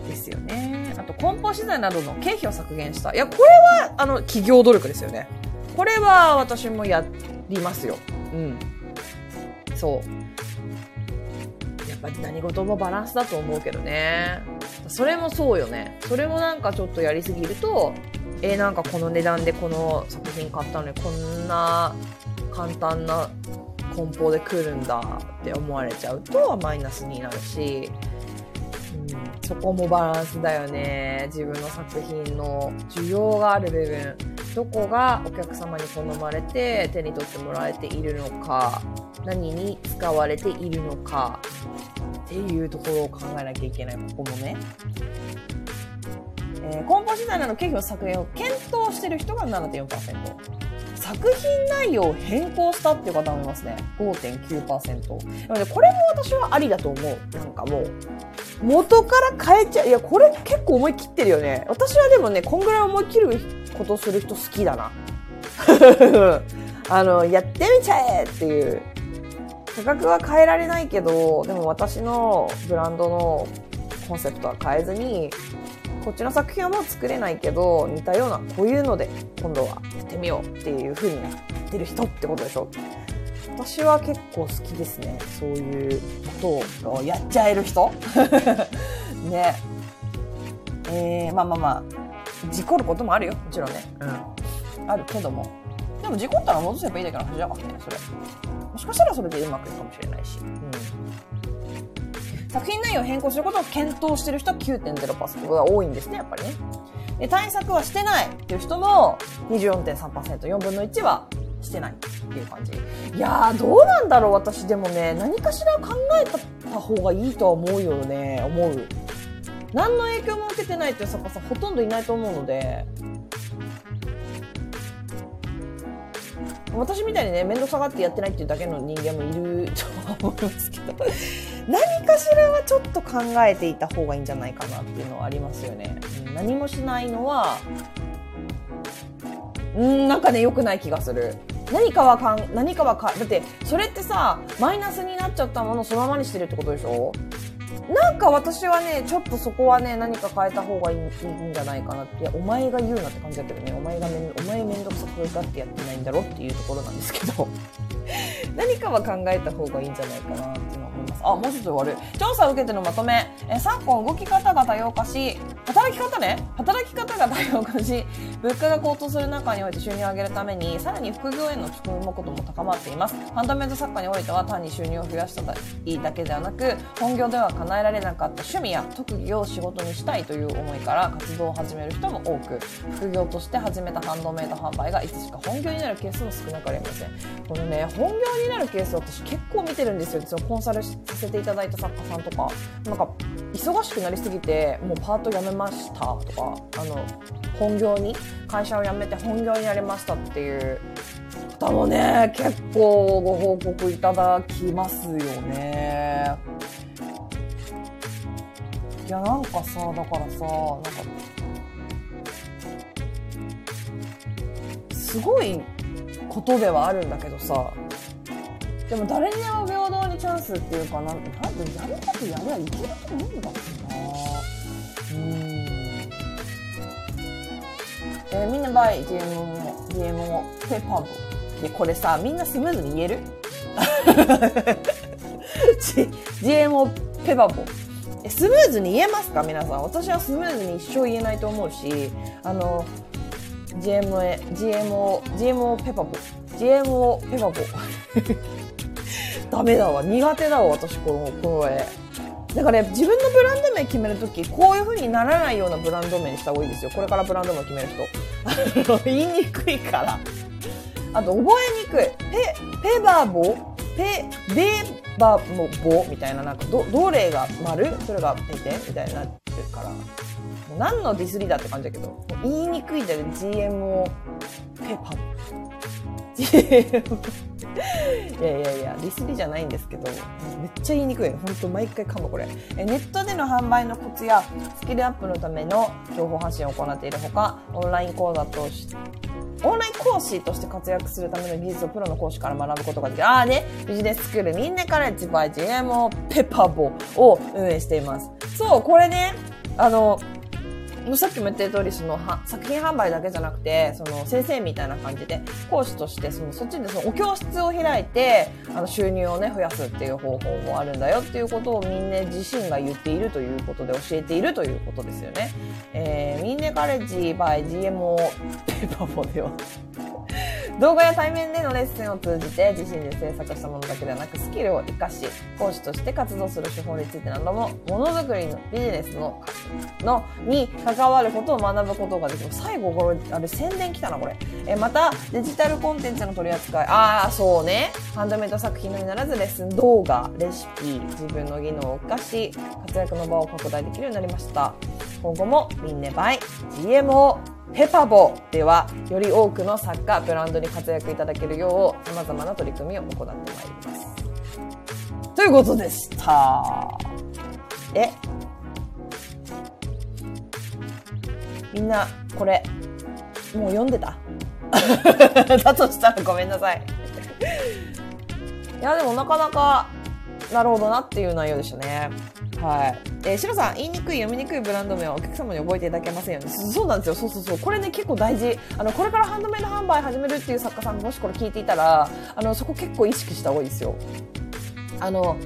ですよね。あと、梱包資材などの経費を削減した。いや、これは、あの、企業努力ですよね。これは私もやりますよ。うん。そう。まあ何事もバランスだと思うけどね。それもそうよね。それもなんかちょっとやりすぎると、えーなんかこの値段でこの作品買ったのにこんな簡単な梱包で来るんだって思われちゃうとマイナスになるし、そこもバランスだよね。自分の作品の需要がある部分、どこがお客様に好まれて手に取ってもらえているのか、何に使われているのか、っていうところを考えなきゃいけない、ここもね。えー、梱包資材などの経費の削減を検討している人が7.4%。作品内容を変更したっていう方もいますね。5.9%。なので、これも私はありだと思う。なんかもう、元から変えちゃう。いや、これ結構思い切ってるよね。私はでもね、こんぐらい思い切ることする人好きだな。あの、やってみちゃえっていう。価格は変えられないけど、でも私のブランドのコンセプトは変えずに、こっちの作品はもう作れないけど、似たようなこういうので今度はやってみようっていう風になってる人ってことでしょ？私は結構好きですね。そういうことをやっちゃえる人？ね。えー、まあまあまあ、事故ることもあるよ。もちろんね。うん。あるけども。でも事故ったら戻せばいいだけの話だからね、それ。もしかしたらそれでうまくいくかもしれないし。うん。作品内容を変更することを検討してる人は9.0%が多いんですね、やっぱりね。で、対策はしてないっていう人も24.3%、4分の1はしてないっていう感じ。いやー、どうなんだろう、私でもね、何かしら考えた方がいいとは思うよね、思う。何の影響も受けてないっていう作家さんほとんどいないと思うので、私みたいにね、面倒くさがってやってないっていうだけの人間もいるとは思いますけど、何かしらはちょっと考えていた方がいいんじゃないかなっていうのはありますよね。何もしないのは、うん、なんかね、良くない気がする。何かはかん、何かはか、だって、それってさ、マイナスになっちゃったものをそのままにしてるってことでしょ？なんか私はね、ちょっとそこはね、何か変えた方がいいいいんじゃないかなって。いや、お前が言うなって感じだけどね、お前がめん、お前めんどくさくがってやってないんだろっていうところなんですけど、何かは考えた方がいいんじゃないかなってあ、もう一つ終わる。調査を受けてのまとめ。え昨今動き方が多様化し、働き方ね働き方が多様化し、物価が高騰する中において収入を上げるために、さらに副業への注目度も高まっています。ハンドメイド作家においては単に収入を増やしたいだけではなく、本業では叶えられなかった趣味や特技を仕事にしたいという思いから活動を始める人も多く、副業として始めたハンドメイド販売がいつしか本業になるケースも少なくありません。このね、本業になるケース私結構見てるんですよ。コンサルさせていただいた作家さんとか。なんか、忙しくなりすぎて、もうパート辞めましたとか、あの、本業に、会社を辞めて本業になりましたっていう方もね、結構ご報告いただきますよね。いや、なんかさ、だからさ、なんか、すごいことではあるんだけどさ、でも誰にでも平等チャンスっていうかな、なんでやることやりゃいけると思うんだけどな。うん。えーみんなバイ GMO、GMO ペーパーボで、これさ、みんなスムーズに言える？GMO ペパーボえスムーズに言えますか？皆さん。私はスムーズに一生言えないと思うし、あの、GMO、GMO、GMO ペパボ。GMO ペパボ。ダメだわ。苦手だわ、私、この、この絵。だからね、自分のブランド名決めるとき、こういう風にならないようなブランド名にした方がいいですよ。これからブランド名決める人。言いにくいから。あと、覚えにくい。ペ、ペバーボ？ペ、ベバのボ？みたいな、なんか、ど、どれが丸？それがペテみたいになってるから。もう何のディスリーだって感じだけど、言いにくいんだよね。GMO ペパ。いやいやいや、ディスリじゃないんですけど、めっちゃ言いにくいの。本当毎回噛むこれ。えネットでの販売のコツやスキルアップのための情報発信を行っているほか、オンライン講座としてオンライン講師として活躍するための技術をプロの講師から学ぶことができる。ああね、ビジネススクールみんなカレッジ by GMO ペパボを運営しています。そう、これね、あの、もうさっきも言った通り、その、は作品販売だけじゃなくて、その、先生みたいな感じで、講師として、その、そっちでその、お教室を開いて、あの、収入をね、増やすっていう方法もあるんだよっていうことをみんな自身が言っているということで教えているということですよね。えー、ミンネカレッジ by GMO ペーパーボでは、動画や対面でのレッスンを通じて自身で制作したものだけではなくスキルを活かし講師として活動する手法についてなどもものづくりのビジネスののに関関わることを学ぶことができる。最後これあれ宣伝来たなこれ。えまたデジタルコンテンツの取り扱い。ああそうね。ハンドメイド作品のみならずレッスン動画レシピ自分の技能を活かし活躍の場を拡大できるようになりました。今後もミンネバイ。GMO ペパボではより多くの作家ブランドに活躍いただけるよう様々な取り組みを行ってまいります。ということでした。えみんなこれもう読んでた？だとしたらごめんなさいいやでもなかなかなるほどなっていう内容でしたねはい。えー、シロさん、言いにくい、読みにくいブランド名はお客様に覚えていただけませんよね。そうなんですよ。そうそうそう。これね、結構大事。あの、これからハンドメイド販売始めるっていう作家さんもしこれ聞いていたら、あの、そこ結構意識した方がいいですよ。あの、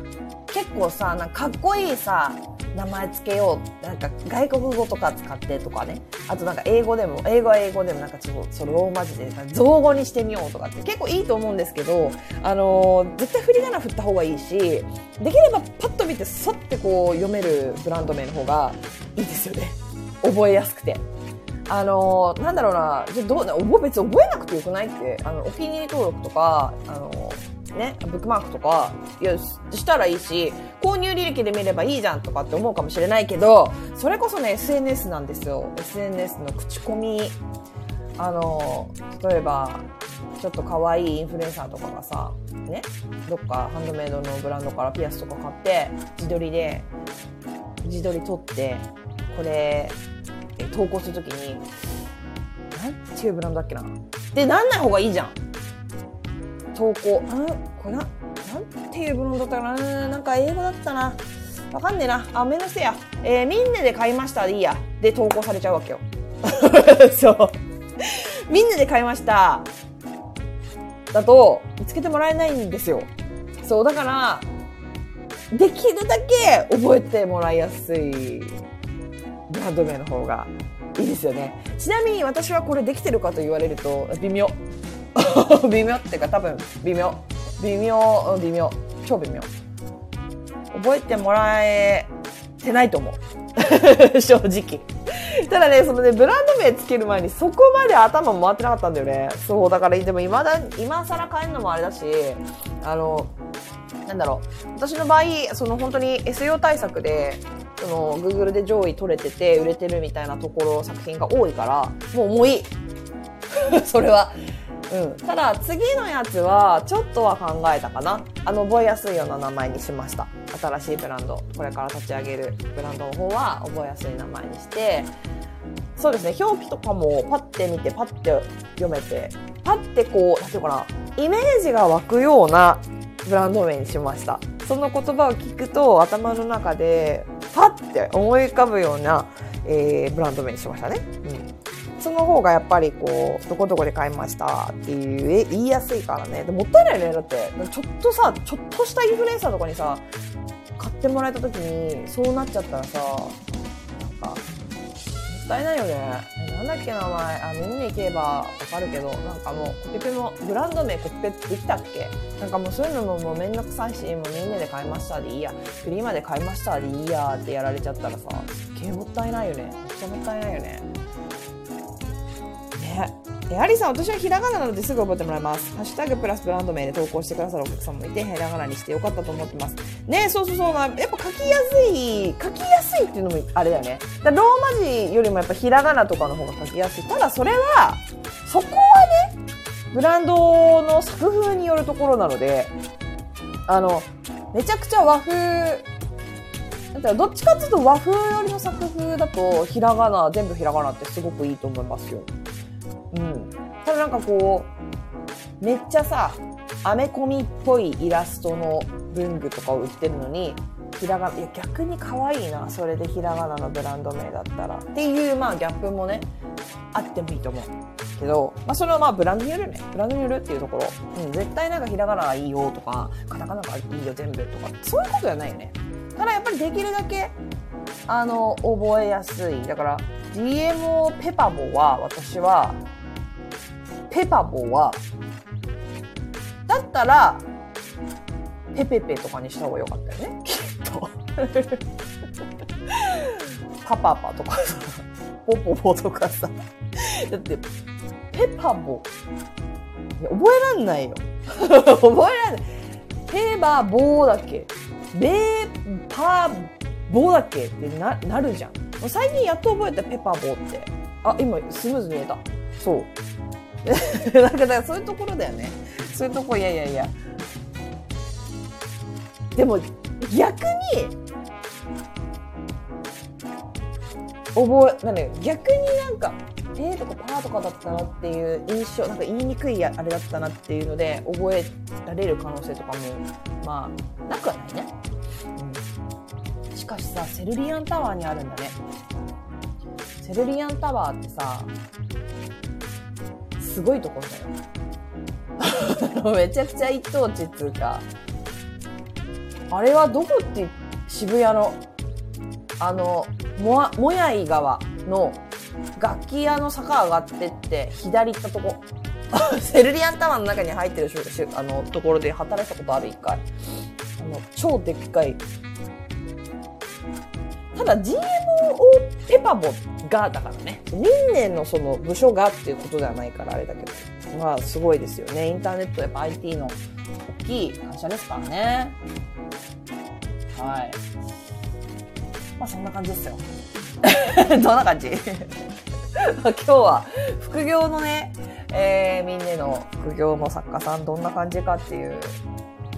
結構さ、なんかかっこいいさ、名前つけよう。なんか外国語とか使ってとかね。あとなんか英語でも、英語は英語でもなんかちょっとそのローマ字で造語にしてみようとかって結構いいと思うんですけど、あのー絶対振り仮名振った方がいいし、できればパッと見てそってこう読めるブランド名の方がいいですよね。覚えやすくて。あのーなんだろうな、じゃどうな、別に覚えなくてよくないって、あの、お気に入り登録とか、あのーね、ブックマークとか、いや、したらいいし、購入履歴で見ればいいじゃんとかって思うかもしれないけど、それこそね、SNS なんですよ。SNS の口コミ。あの、例えば、ちょっと可愛いインフルエンサーとかがさ、ね、どっかハンドメイドのブランドからピアスとか買って、自撮りで、自撮り撮って、これ、投稿するときに、なんていうブランドだっけな？で、なんない方がいいじゃん。投稿。んこれな、なんていうブランドだったかななんか英語だったな。わかんねえな。あ、めんどくせや。えー、みんなで買いましたでいいや。で投稿されちゃうわけよ。そう。みんなで買いました。だと、見つけてもらえないんですよ。そう、だから、できるだけ覚えてもらいやすいブランド名の方がいいですよね。ちなみに私はこれできてるかと言われると、微妙。微妙っていうか多分、微妙。微妙、微妙。超微妙。覚えてもらえてないと思う。正直。ただね、そのね、ブランド名つける前にそこまで頭回ってなかったんだよね。そう、だから、でも今だ、今更変えるのもあれだし、あの、なんだろう。私の場合、その本当に SEO 対策で、その Google で上位取れてて売れてるみたいなところ、作品が多いから、もうもういい。それは。うん。ただ、次のやつは、ちょっとは考えたかな。あの、覚えやすいような名前にしました。新しいブランド。これから立ち上げるブランドの方は、覚えやすい名前にして、そうですね、表記とかもパッて見て、パッて読めて、パッてこう、なんていうかな、イメージが湧くようなブランド名にしました。その言葉を聞くと、頭の中で、パッて思い浮かぶような、えーブランド名にしましたね。うん。その方がやっぱりこう、どこどこで買いましたっていう、言いやすいからね。でもったいないよね。だって、ちょっとさ、ちょっとしたインフルエンサーとかにさ、買ってもらえた時に、そうなっちゃったらさ、なんか、もったいないよね。なんだっけ名前。あ、見に行けばわかるけど、なんかもう、コピペも、ブランド名コピペできたっけ？なんかもうそういうのももうめんどくさいし、もうみんなで買いましたでいいや。フリーマで買いましたでいいやってやられちゃったらさ、すっげえもったいないよね。めっちゃもったいないよね。え、アリさん、私はひらがななのですぐ覚えてもらいます。ハッシュタグプラスブランド名で投稿してくださるお客さんもいて、ひらがなにしてよかったと思ってます。ねそうそうそうな。やっぱ書きやすい、書きやすいっていうのもあれだよね。だローマ字よりもやっぱひらがなとかの方が書きやすい。ただそれは、そこはね、ブランドの作風によるところなので、あの、めちゃくちゃ和風、だからどっちかっていうと和風寄りの作風だと、ひらがな、全部ひらがなってすごくいいと思いますよ。うん。ただなんかこう、めっちゃさ、アメコミっぽいイラストの文具とかを売ってるのに、ひらがな、いや逆に可愛いな、それでひらがなのブランド名だったら。っていう、まあギャップもね、あってもいいと思う。けど、まあそれはまあブランドによるね。ブランドによるっていうところ。うん、絶対なんかひらがながいいよとか、カタカナがいいよ全部とか、そういうことじゃないよね。ただやっぱりできるだけ、あの、覚えやすい。だから、GMO ペパボは、私は、ペパボは、だったら、ペペペとかにした方がよかったよね。きっと。パパパとかさ、ポポポとかさ。だって、ペパボ。覚えらんないよ。覚えらんない。ペバボーだっけベーパボーだっけってな、なるじゃん。最近やっと覚えたペパボーって。あ、今スムーズに言えた。そう。なんかだからそういうところだよね。そういうとこ、いやいやいや。でも逆に、覚え、なんだよ、逆になんか、えーとかパーとかだったなっていう印象、なんか言いにくいあれだったなっていうので、覚えられる可能性とかも、まあ、なくはないね。うん。しかしさ、セルリアンタワーにあるんだね。セルリアンタワーってさ、すごいところだよ。めちゃくちゃ一等地っつうか、あれはどこって渋谷の、あの、も、やい川の楽器屋の坂上がってって、左行ったとこ。セルリアンタワーの中に入ってるあのところで働いたことある一回。あの、超でっかい。ただ GMO ペパボがだからね。人間のその部署がっていうことではないからあれだけど。まあすごいですよね。インターネットやっぱ IT の大きい会社ですからね。はい。まあそんな感じですよ。どんな感じ？今日は副業のね、えー、みんなの副業の作家さんどんな感じかっていう、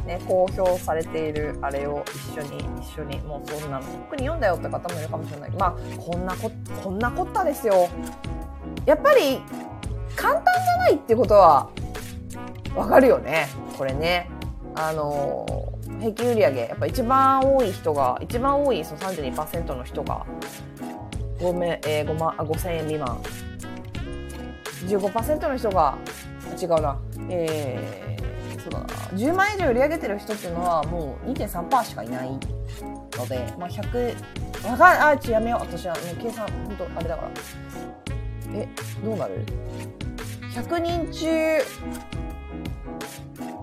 ね、公表されているあれを一緒に、一緒に、もうそんなの、特に読んだよって方もいるかもしれない。まあ、こんなこ、こんなこったですよ。やっぱり、簡単じゃないってことは、わかるよね。これね。あの、平均売上やっぱ一番多い人が、一番多いその32%の人が、5, め、えー、5, 万5000円未満。15%の人が、違うな、えー、そうだな、10万円以上売り上げてる人っていうのはもう2.3%しかいないので、まあ100、わかんあ、ちやめよう。私は、ね、計算、本当あれだから。え、どうなる ?100 人中、2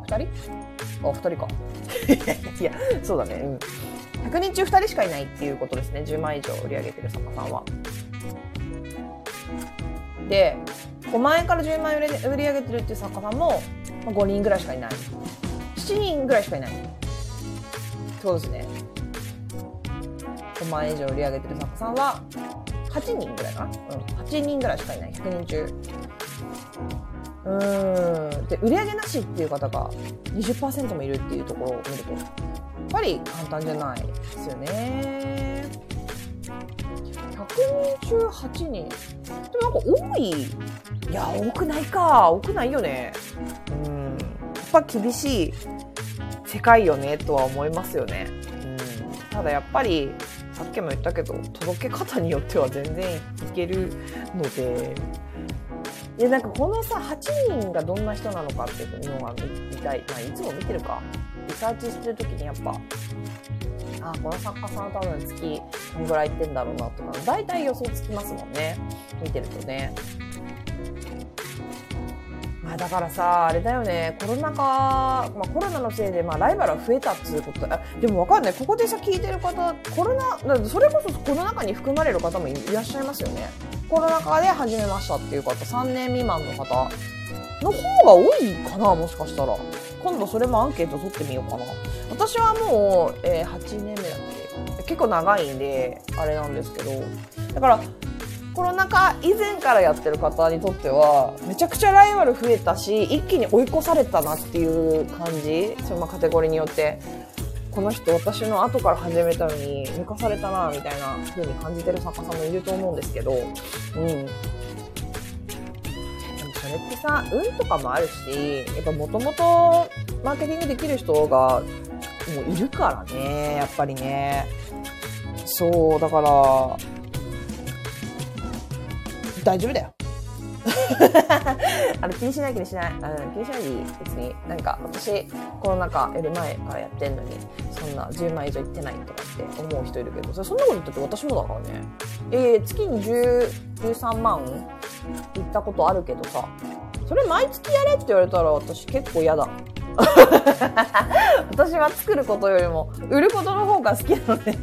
人？あ、2人か。いや、そうだね。うん。100人中2人しかいないっていうことですね。10万以上売り上げてる作家さんは。で、5万円から10万円売り上げてるっていう作家さんも5人ぐらいしかいない。7人ぐらいしかいない。そうですね。5万円以上売り上げてる作家さんは8人ぐらいかなうん。8人ぐらいしかいない。100人中。うーん。で、売り上げなしっていう方が20%もいるっていうところを見ると、やっぱり簡単じゃないですよね。100人中8人。でもなんか多い。いや、多くないか。多くないよね。うん。やっぱ厳しい世界よね、とは思いますよね。うん。ただやっぱり、さっきも言ったけど、届け方によっては全然いけるので、いや、なんかこのさ、8人がどんな人なのかっていうのが見たい。まあ、いつも見てるか。リサーチしてる時にやっぱ、あ、この作家さん多分月こんぐらいいってんだろうなとか、大体予想つきますもんね。見てるとね。まあだからさ、あれだよね、コロナ禍、まあコロナのせいで、まあライバルは増えたっつうことだ。でもわかんない。ここでさ、聞いてる方、コロナ、それこそコロナ禍に含まれる方もいらっしゃいますよね。コロナ禍で始めましたっていう方、3年未満の方の方が多いかな、もしかしたら。今度それもアンケート取ってみようかな。私はもう、えー、8年目だっけ？結構長いんで、あれなんですけど。だから、コロナ禍以前からやってる方にとっては、めちゃくちゃライバル増えたし、一気に追い越されたなっていう感じ、そのカテゴリーによって。この人私の後から始めたのに抜かされたなみたいな風に感じてる作家さんもいると思うんですけど、うん。でもそれってさ、運とかもあるし、やっぱもともとマーケティングできる人がもういるからね、やっぱりね。そう、だから、大丈夫だよ。あの気にしない気にしない。あの気にしないでいい。別に。なんか私、コロナ禍やる前からやってんのに、そんな10万以上いってないとかって思う人いるけど、そんなこと言ったって私もだからね。えー、月に10、13万いったことあるけどさ、それ毎月やれって言われたら私結構嫌だ。私は作ることよりも売ることの方が好きなので。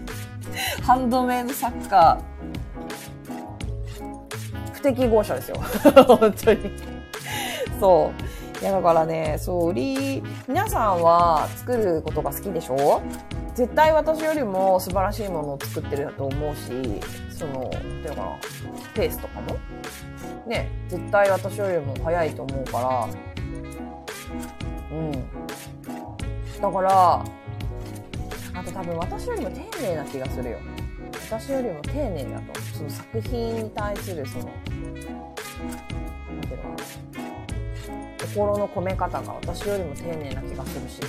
ハンドメイドサッカー。不適合者ですよ。本当に。そう。いやだからねそう売り皆さんは作ることが好きでしょ？絶対私よりも素晴らしいものを作ってると思うしそのていうのかなペースとかも。ね絶対私よりも早いと思うからうん。だからあと多分私よりも丁寧な気がするよ。私よりも丁寧だと。その作品に対するそのなんていうのかな。心の込め方が私よりも丁寧な気がするし。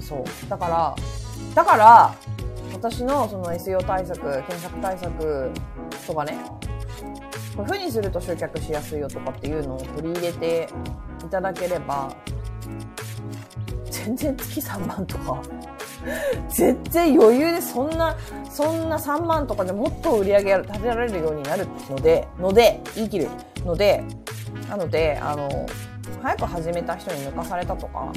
そう。だからだから私のその SEO 対策検索対策とかね。こういう風にすると集客しやすいよとかっていうのを取り入れていただければ全然月3万とか全然余裕でそんな、そんな3万とかでもっと売り上げ立てられるようになるので、ので、言い切るので、なので、あの、早く始めた人に抜かされたとか、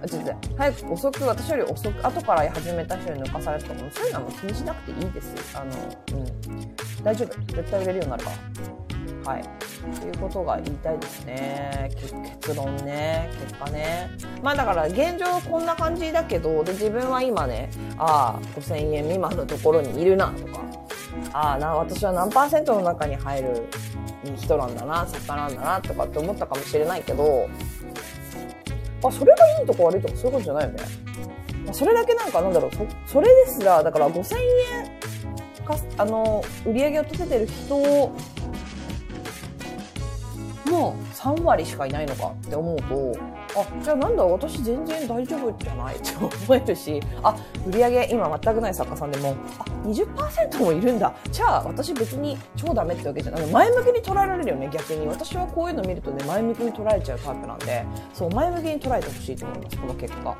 あ、違う、早く遅く、私より遅く、後から始めた人に抜かされたとかそういうのはもう気にしなくていいです。あの、うん。大丈夫。絶対売れるようになるから。はい。っていうことが言いたいですね。結論ね。結果ね。まあだから現状こんな感じだけど、で自分は今ね、ああ、5000円未満のところにいるなとか、ああ、な、私は何パーセントの中に入る人なんだな、作家なんだな、とかって思ったかもしれないけど、あ、それがいいとか悪いとかそういうことじゃないよね。それだけなんかなんだろう、そそれですら、だから5000円か、あの、売り上げを立ててる人も3割しかいないのかって思うと、あ、じゃあなんだ、私全然大丈夫じゃない って思えるし、あ、売り上げ今全くない作家さんでも、あ、20%もいるんだ。じゃあ私別に超ダメってわけじゃない。前向きに捉えられるよね、逆に。私はこういうの見るとね、前向きに捉えちゃうタイプなんで、そう、前向きに捉えてほしいと思います、この結果。うん。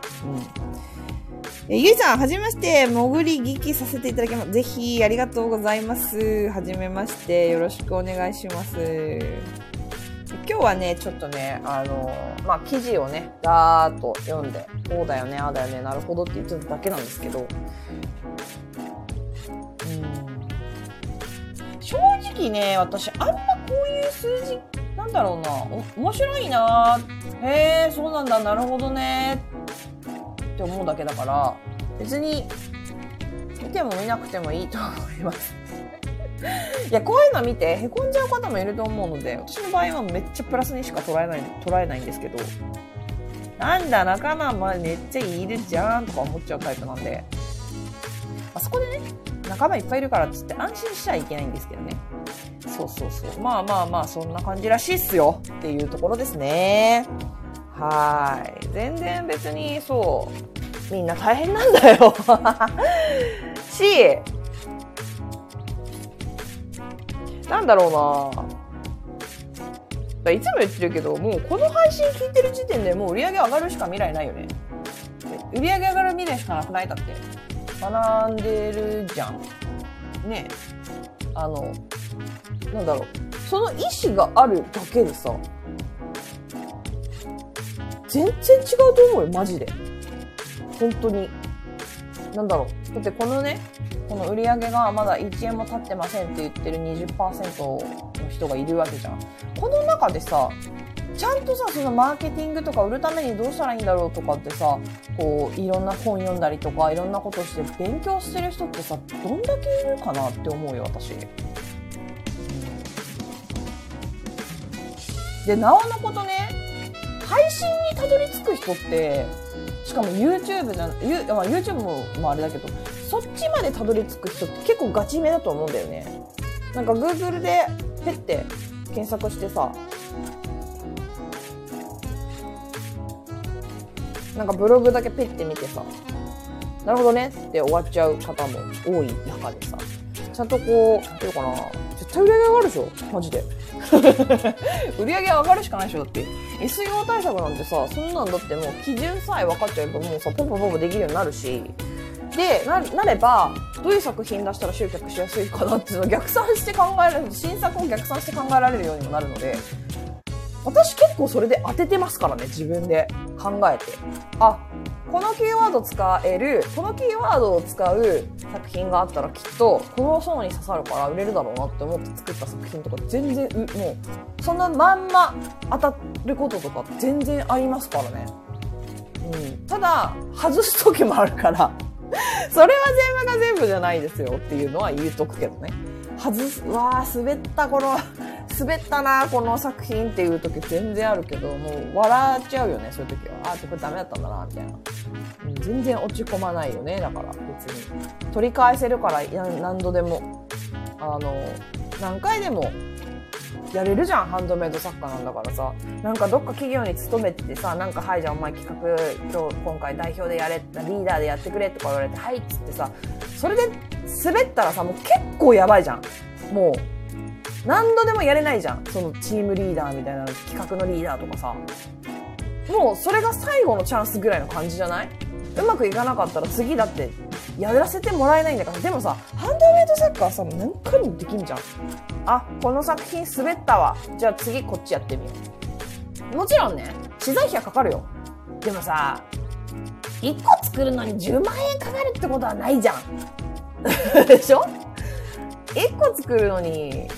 えゆいさん、はじめまして、潜り聞きさせていただきます。ぜひ、ありがとうございます。はじめまして、よろしくお願いします。今日はね、ちょっとね、あの、まあ、記事をね、だーっと読んで、こうだよね、ああだよね、なるほどって言ってただけなんですけど、うん、正直ね、私、あんまこういう数字、なんだろうな、面白いなへえ、そうなんだ、なるほどね、って思うだけだから、別に、見ても見なくてもいいと思います。いや、こういうの見て、へこんじゃう方もいると思うので、私の場合はめっちゃプラスにしか捉えない、捉えないんですけど、なんだ、仲間まめっちゃいるじゃんとか思っちゃうタイプなんで、あそこでね、仲間いっぱいいるからっつって安心しちゃいけないんですけどね。そうそうそう。まあまあまあ、そんな感じらしいっすよっていうところですね。はい。全然別にそう、みんな大変なんだよ。し、なんだろうないつも言ってるけど、もうこの配信聞いてる時点でもう売り上げ上がるしか未来ないよね。売り上げ上がる未来しかなくないだって。学んでるじゃん。ねあの、なんだろう。その意思があるだけでさ、全然違うと思うよ、マジで。本当に。なんだろう。だってこのね、この売り上げがまだ1円も経ってませんって言ってる20%の人がいるわけじゃん。この中でさ、ちゃんとさ、そのマーケティングとか売るためにどうしたらいいんだろうとかってさ、こう、いろんな本読んだりとか、いろんなことして勉強してる人ってさ、どんだけいるかなって思うよ、私。で、なおのことね、配信にたどり着く人って、しかも YouTube じゃ、まあ、YouTube ももあれだけど、そっちまでたどり着く人って結構ガチめだと思うんだよね。なんか Google でペッて検索してさ、なんかブログだけペッて見てさ、なるほどねって終わっちゃう方も多い中でさ、ちゃんとこう、なんていうかな、絶対売り上げ上がるでしょマジで。売り上げ上がるしかないでしょだって。SEO 対策なんてさ、そんなんだってもう基準さえ分かっちゃえばもうさ、ポンポンポンポンできるようになるし、でななればどういう作品出したら集客しやすいかなっていうのを逆算して考えられる新作を逆算して考えられるようにもなるので。私結構それで当ててますからね自分で考えて。あこのキーワード使えるこのキーワードを使う作品があったらきっとこの層に刺さるから売れるだろうなって思って作った作品とか全然もうそんなまんま当たることとか全然ありますからね、うん、ただ外す時もあるから それは全部が全部じゃないですよっていうのは言うとくけどね。外す、わあ、滑ったこの、滑ったな、この作品っていう時全然あるけど、もう笑っちゃうよね、そういう時は。ああ、これダメだったんだな、みたいな。全然落ち込まないよね、だから別に。取り返せるから何度でも、あの、何回でもやれるじゃん、ハンドメイド作家なんだからさ。なんかどっか企業に勤めててさ、なんかはいじゃあお前企画、今日今回代表でやれ、リーダーでやってくれとか言われて、はいっつってさ、それで滑ったらさ、もう結構やばいじゃん。もう、何度でもやれないじゃん。そのチームリーダーみたいな企画のリーダーとかさ。もうそれが最後のチャンスぐらいの感じじゃない？うまくいかなかったら次だってやらせてもらえないんだから。でもさ、ハンドメイドサッカーさ、何回もできんじゃん。あ、この作品滑ったわ。じゃあ次こっちやってみよう。もちろんね、資材費はかかるよ。でもさ、1個作るのに10万円かかるってことはないじゃん。でしょ ?1 個作るのに、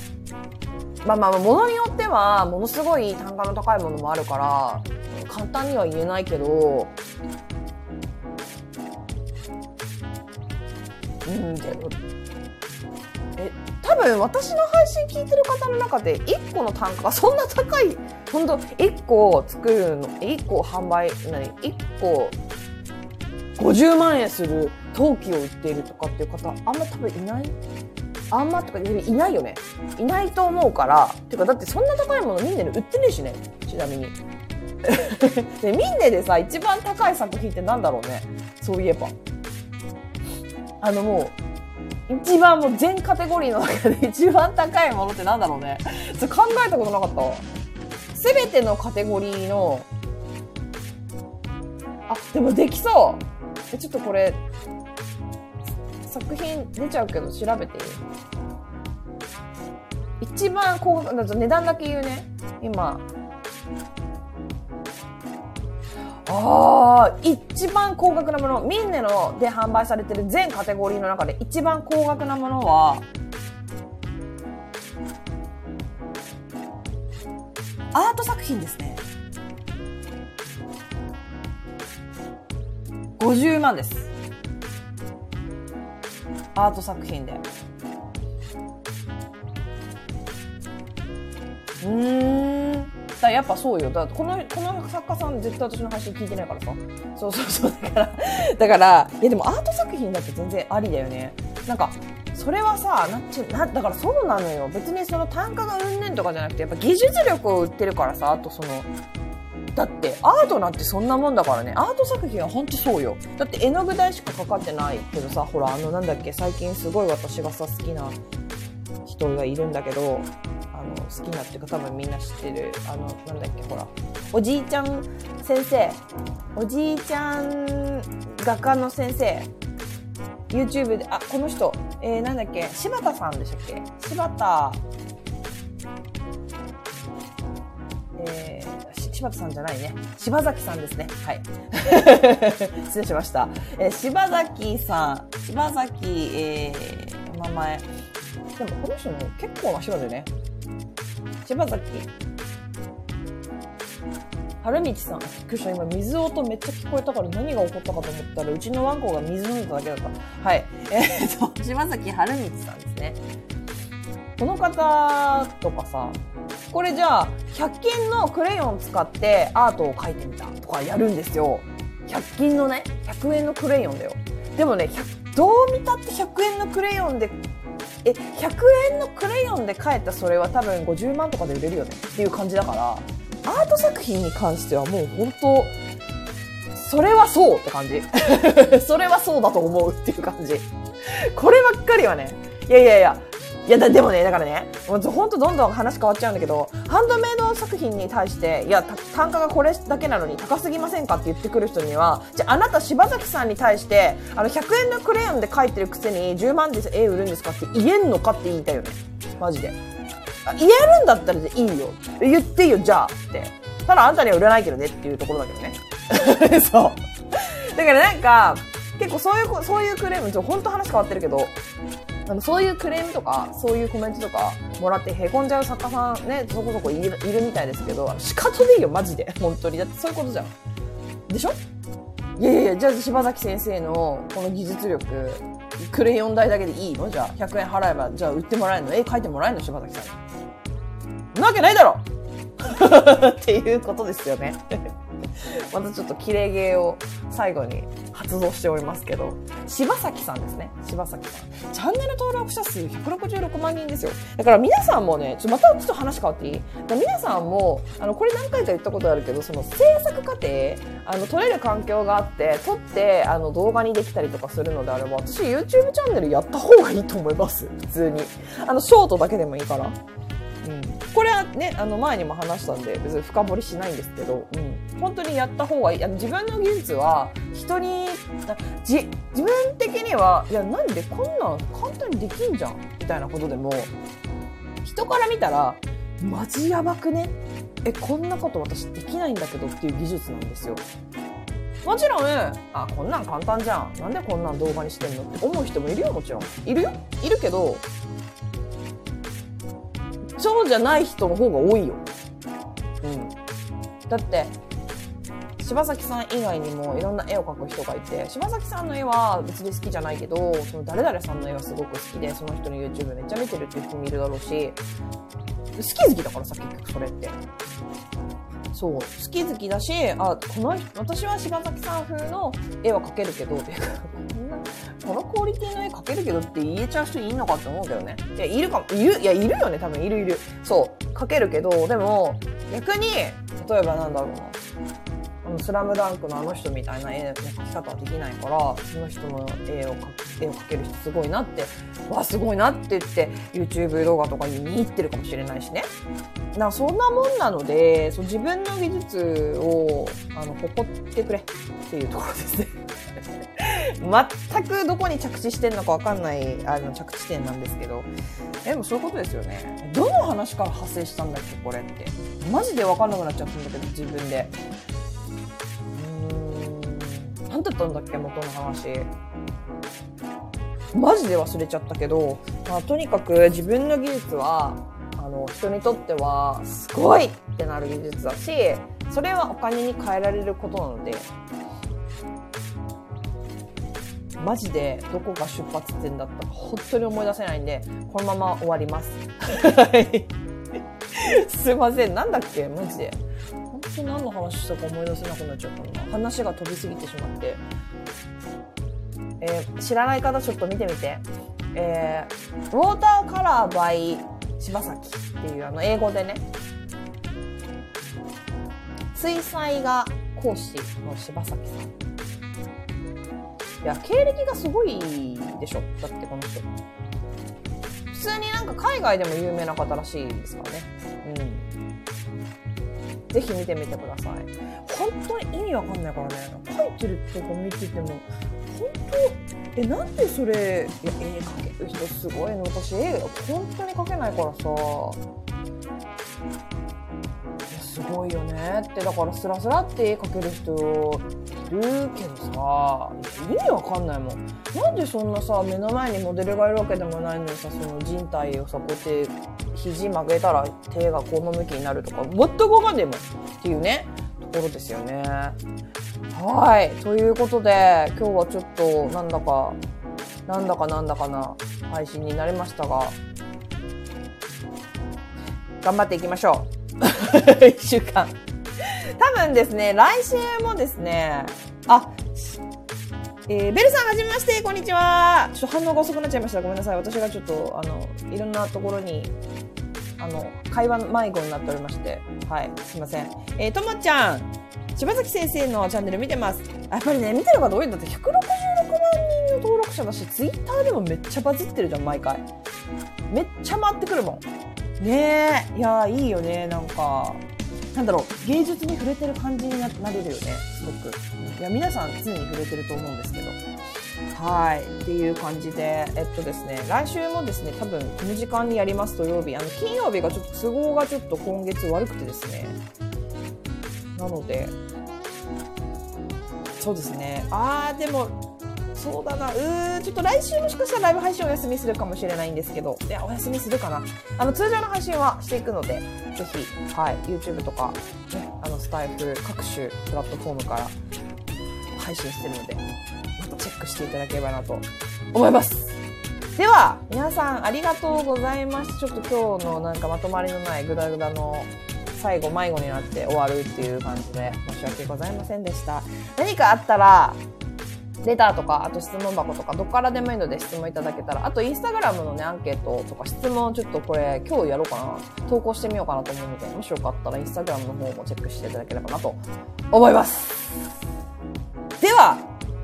まあまあ、ものによっては、ものすごい単価の高いものもあるから、簡単には言えないけど、うん、え、た多分私の配信聞いてる方の中で1個の単価がそんな高い、本当1個作るの、1個販売、何 ?1 個50万円する陶器を売っているとかっていう方、あんま多分いないあんまとかいないよね。いないと思うから。ていうか、だってそんな高いものみんなで売ってねえしね。ちなみに。で、ミンネでさ、一番高い作品ってなんだろうね。そういえば。あのもう、一番もう全カテゴリーの中で 一番高いものってなんだろうね。それ考えたことなかったわ。すべてのカテゴリーの、あ、でもできそう、ちょっとこれ、作品出ちゃうけど調べていい？一番高額、だと値段だけ言うね。今。ああ、一番高額なもの、ミンネので販売されてる全カテゴリーの中で一番高額なものは、アート作品ですね。50万です。アート作品で。うん。だやっぱそうよ。だこの、この作家さん絶対私の配信聞いてないからさ。そうそうそう。だから、だから、いやでもアート作品だって全然ありだよね。なんか、それはさ、なちなだからそうなのよ。別にその単価がうんぬんとかじゃなくて、やっぱ技術力を売ってるからさ、あとその、だってアートなんてそんなもんだからね。アート作品はほんとそうよ。だって絵の具代しかかかってないけどさほらあのなんだっけ最近すごい私がさ好きな人がいるんだけどあの好きなっていうか多分みんな知ってるあのなんだっけほらおじいちゃん先生。おじいちゃん画家の先生。YouTube であこの人、えー、なんだっけ柴田さんでしたっけ？柴田。えー柴田さんじゃないね。柴崎さんですね。はい。失礼しました。えー、柴崎さん、柴崎、えー、名前。でもこの人も結構な人だよね。柴崎。春道さん。びっくりした。今、水音めっちゃ聞こえたから何が起こったかと思ったら、うちのワンコが水飲んだだけだった。はい。えー、っと、柴崎春道さんですね。この方とかさ、これじゃあ、100均のクレヨン使ってアートを描いてみたとかやるんですよ。100均のね、100円のクレヨンだよ。でもね、どう見たって100円のクレヨンで、え、100円のクレヨンで描いたそれは多分50万とかで売れるよねっていう感じだから、アート作品に関してはもう本当それはそうって感じ。それはそうだと思うっていう感じ。こればっかりはね、いやいやいや、いや、でもね、だからね、ほんとどんどん話変わっちゃうんだけど、ハンドメイド作品に対して、いや、単価がこれだけなのに高すぎませんかって言ってくる人には、じゃああなた柴崎さんに対して、あの、100円のクレヨンで描いてるくせに10万で絵売るんですかって言えんのかって言いたいよね。マジで。言えるんだったらいいよ。言っていいよ、じゃあって。ただあんたには売らないけどねっていうところだけどね。そう。だからなんか、結構そういう、そういうクレーム、ちょ、ほんと話変わってるけど、あのそういうクレームとかそういうコメントとかもらってへこんじゃう作家さんねそこそこいるいるみたいですけど仕方でいいよマジで。本当に。だってそういうことじゃん。でしょ？いやいやいやじゃあ柴崎先生のこの技術力クレヨン代だけでいいの？じゃあ100円払えばじゃあ売ってもらえるの？絵描いてもらえるの？柴崎さん。なわけないだろ！っていうことですよね。またちょっと綺麗芸を最後に発動しておりますけど、柴崎さんですね。柴崎さん。チャンネル登録者数166万人ですよ。だから皆さんもね、ちょまたちょっと話変わっていい？皆さんも、あの、これ何回か言ったことあるけど、その制作過程、あの、撮れる環境があって、撮って、あの、動画にできたりとかするのであれば、私 YouTube チャンネルやった方がいいと思います。普通に。あの、ショートだけでもいいから。うん、これはね、あの前にも話したんで別に深掘りしないんですけど、うん、本当にやった方がいい。あの自分の技術は人に、じ、自分的には、いや、なんでこんなん簡単にできんじゃんみたいなことでも、人から見たら、マジやばくね？え、こんなこと私できないんだけどっていう技術なんですよ。もちろん、あ、こんなん簡単じゃん。なんでこんなん動画にしてんの？って思う人もいるよ、もちろん。いるよ？いるけど、そうじゃない人の方が多いよ。うん。だって、柴崎さん以外にもいろんな絵を描く人がいて、柴崎さんの絵は別に好きじゃないけど、その誰々さんの絵はすごく好きで、その人の YouTube めっちゃ見てるっていう人もいるだろうし、好き好きだからさ、結局それって。そう、好き好きだし、あ、この人、私は柴崎さん風の絵は描けるけど、っていうか、こんな、このクオリティの絵描けるけどって言えちゃう人いんのかって思うけどね。いや、いるかも、いる、いや、いるよね、多分いるいる。そう、描けるけど、でも、逆に、例えばなんだろうな。あの、スラムダンクのあの人みたいな絵の描き方はできないから、その人の絵を描、絵を描ける人すごいなって、わ、すごいなって言って、YouTube 動画とかに見入ってるかもしれないしね。だかそんなもんなので、そう自分の技術を、あの、誇ってくれっていうところですね。全くどこに着地してんのかわかんない、あの、着地点なんですけど。でもそういうことですよね。どの話から派生したんだっけ、これって。マジでわかんなくなっちゃったんだけど、自分で。うーん。なんだったんだっけ、元の話。マジで忘れちゃったけど、まあ、とにかく自分の技術は、あの、人にとっては、すごいってなる技術だし、それはお金に変えられることなので、マジでどこが出発点だったか本当に思い出せないんで、このまま終わります。はい。すいません。なんだっけマジで。本当に何の話したか思い出せなくなっちゃったな。話が飛びすぎてしまって。えー知らない方ちょっと見てみて。えー、ウォーターカラー by 柴崎っていうあの英語でね、水彩画講師の柴崎さん。いや、経歴がすごいでしょ。だってこの人。普通になんか海外でも有名な方らしいですからね。うん。ぜひ見てみてください。本当に意味わかんないからね。書いてるとこ見てても、本当、え、なんでそれ、いや、絵描ける人すごいの？私、絵、本当に描けないからさ。すごいよねって、だからスラスラって絵描ける人いるけどさ、意味わかんないもん。なんでそんなさ、目の前にモデルがいるわけでもないのにさ、その人体をさ、こうやって肘曲げたら手がこの向きになるとか、全くわかんねえもんっていうね、ところですよね。はい。ということで、今日はちょっと、なんだか、なんだかなんだかな配信になりましたが、頑張っていきましょう。一週間。多分ですね、来週もですね、あ、えー、ベルさんはじめまして、こんにちは。ちょっと反応が遅くなっちゃいました。ごめんなさい。私がちょっと、あの、いろんなところに、あの、会話迷子になっておりまして。はい、すいません。えー、ともちゃん、柴崎先生のチャンネル見てます。やっぱりね、見てる方多いんだって、166万人の登録者だし、ツイッターでもめっちゃバズってるじゃん、毎回。めっちゃ回ってくるもん。ねえ、いやー、いいよね、なんか。なんだろう、芸術に触れてる感じにななれるよね、すごく。いや、皆さん常に触れてると思うんですけど。はい。っていう感じで、えっとですね、来週もですね、多分この時間にやります土曜日。あの、金曜日がちょっと都合がちょっと今月悪くてですね。なので、そうですね。あー、でも、そうだな。うー、ちょっと来週もしかしたらライブ配信お休みするかもしれないんですけど、いや、お休みするかな。あの、通常の配信はしていくので、ぜひ、はい、YouTube とか、ね、あの、スタイフ、各種プラットフォームから配信してるので、またチェックしていただければなと思います。では、皆さんありがとうございます。ちょっと今日のなんかまとまりのないグダグダの最後迷子になって終わるっていう感じで申し訳ございませんでした。何かあったら、レターとか、あと質問箱とか、どっからでもいいので質問いただけたら、あとインスタグラムのね、アンケートとか質問ちょっとこれ今日やろうかな。投稿してみようかなと思うので、もしよかったらインスタグラムの方もチェックしていただければなと思います。では、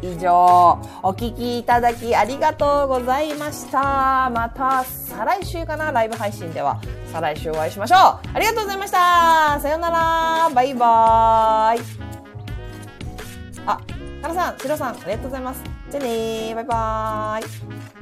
以上、お聞きいただきありがとうございました。また、再来週かなライブ配信では。再来週お会いしましょう。ありがとうございました。さようなら。バイバーイ。あ、かなさん、しろさん、ありがとうございます。じゃあねー。バイバーイ。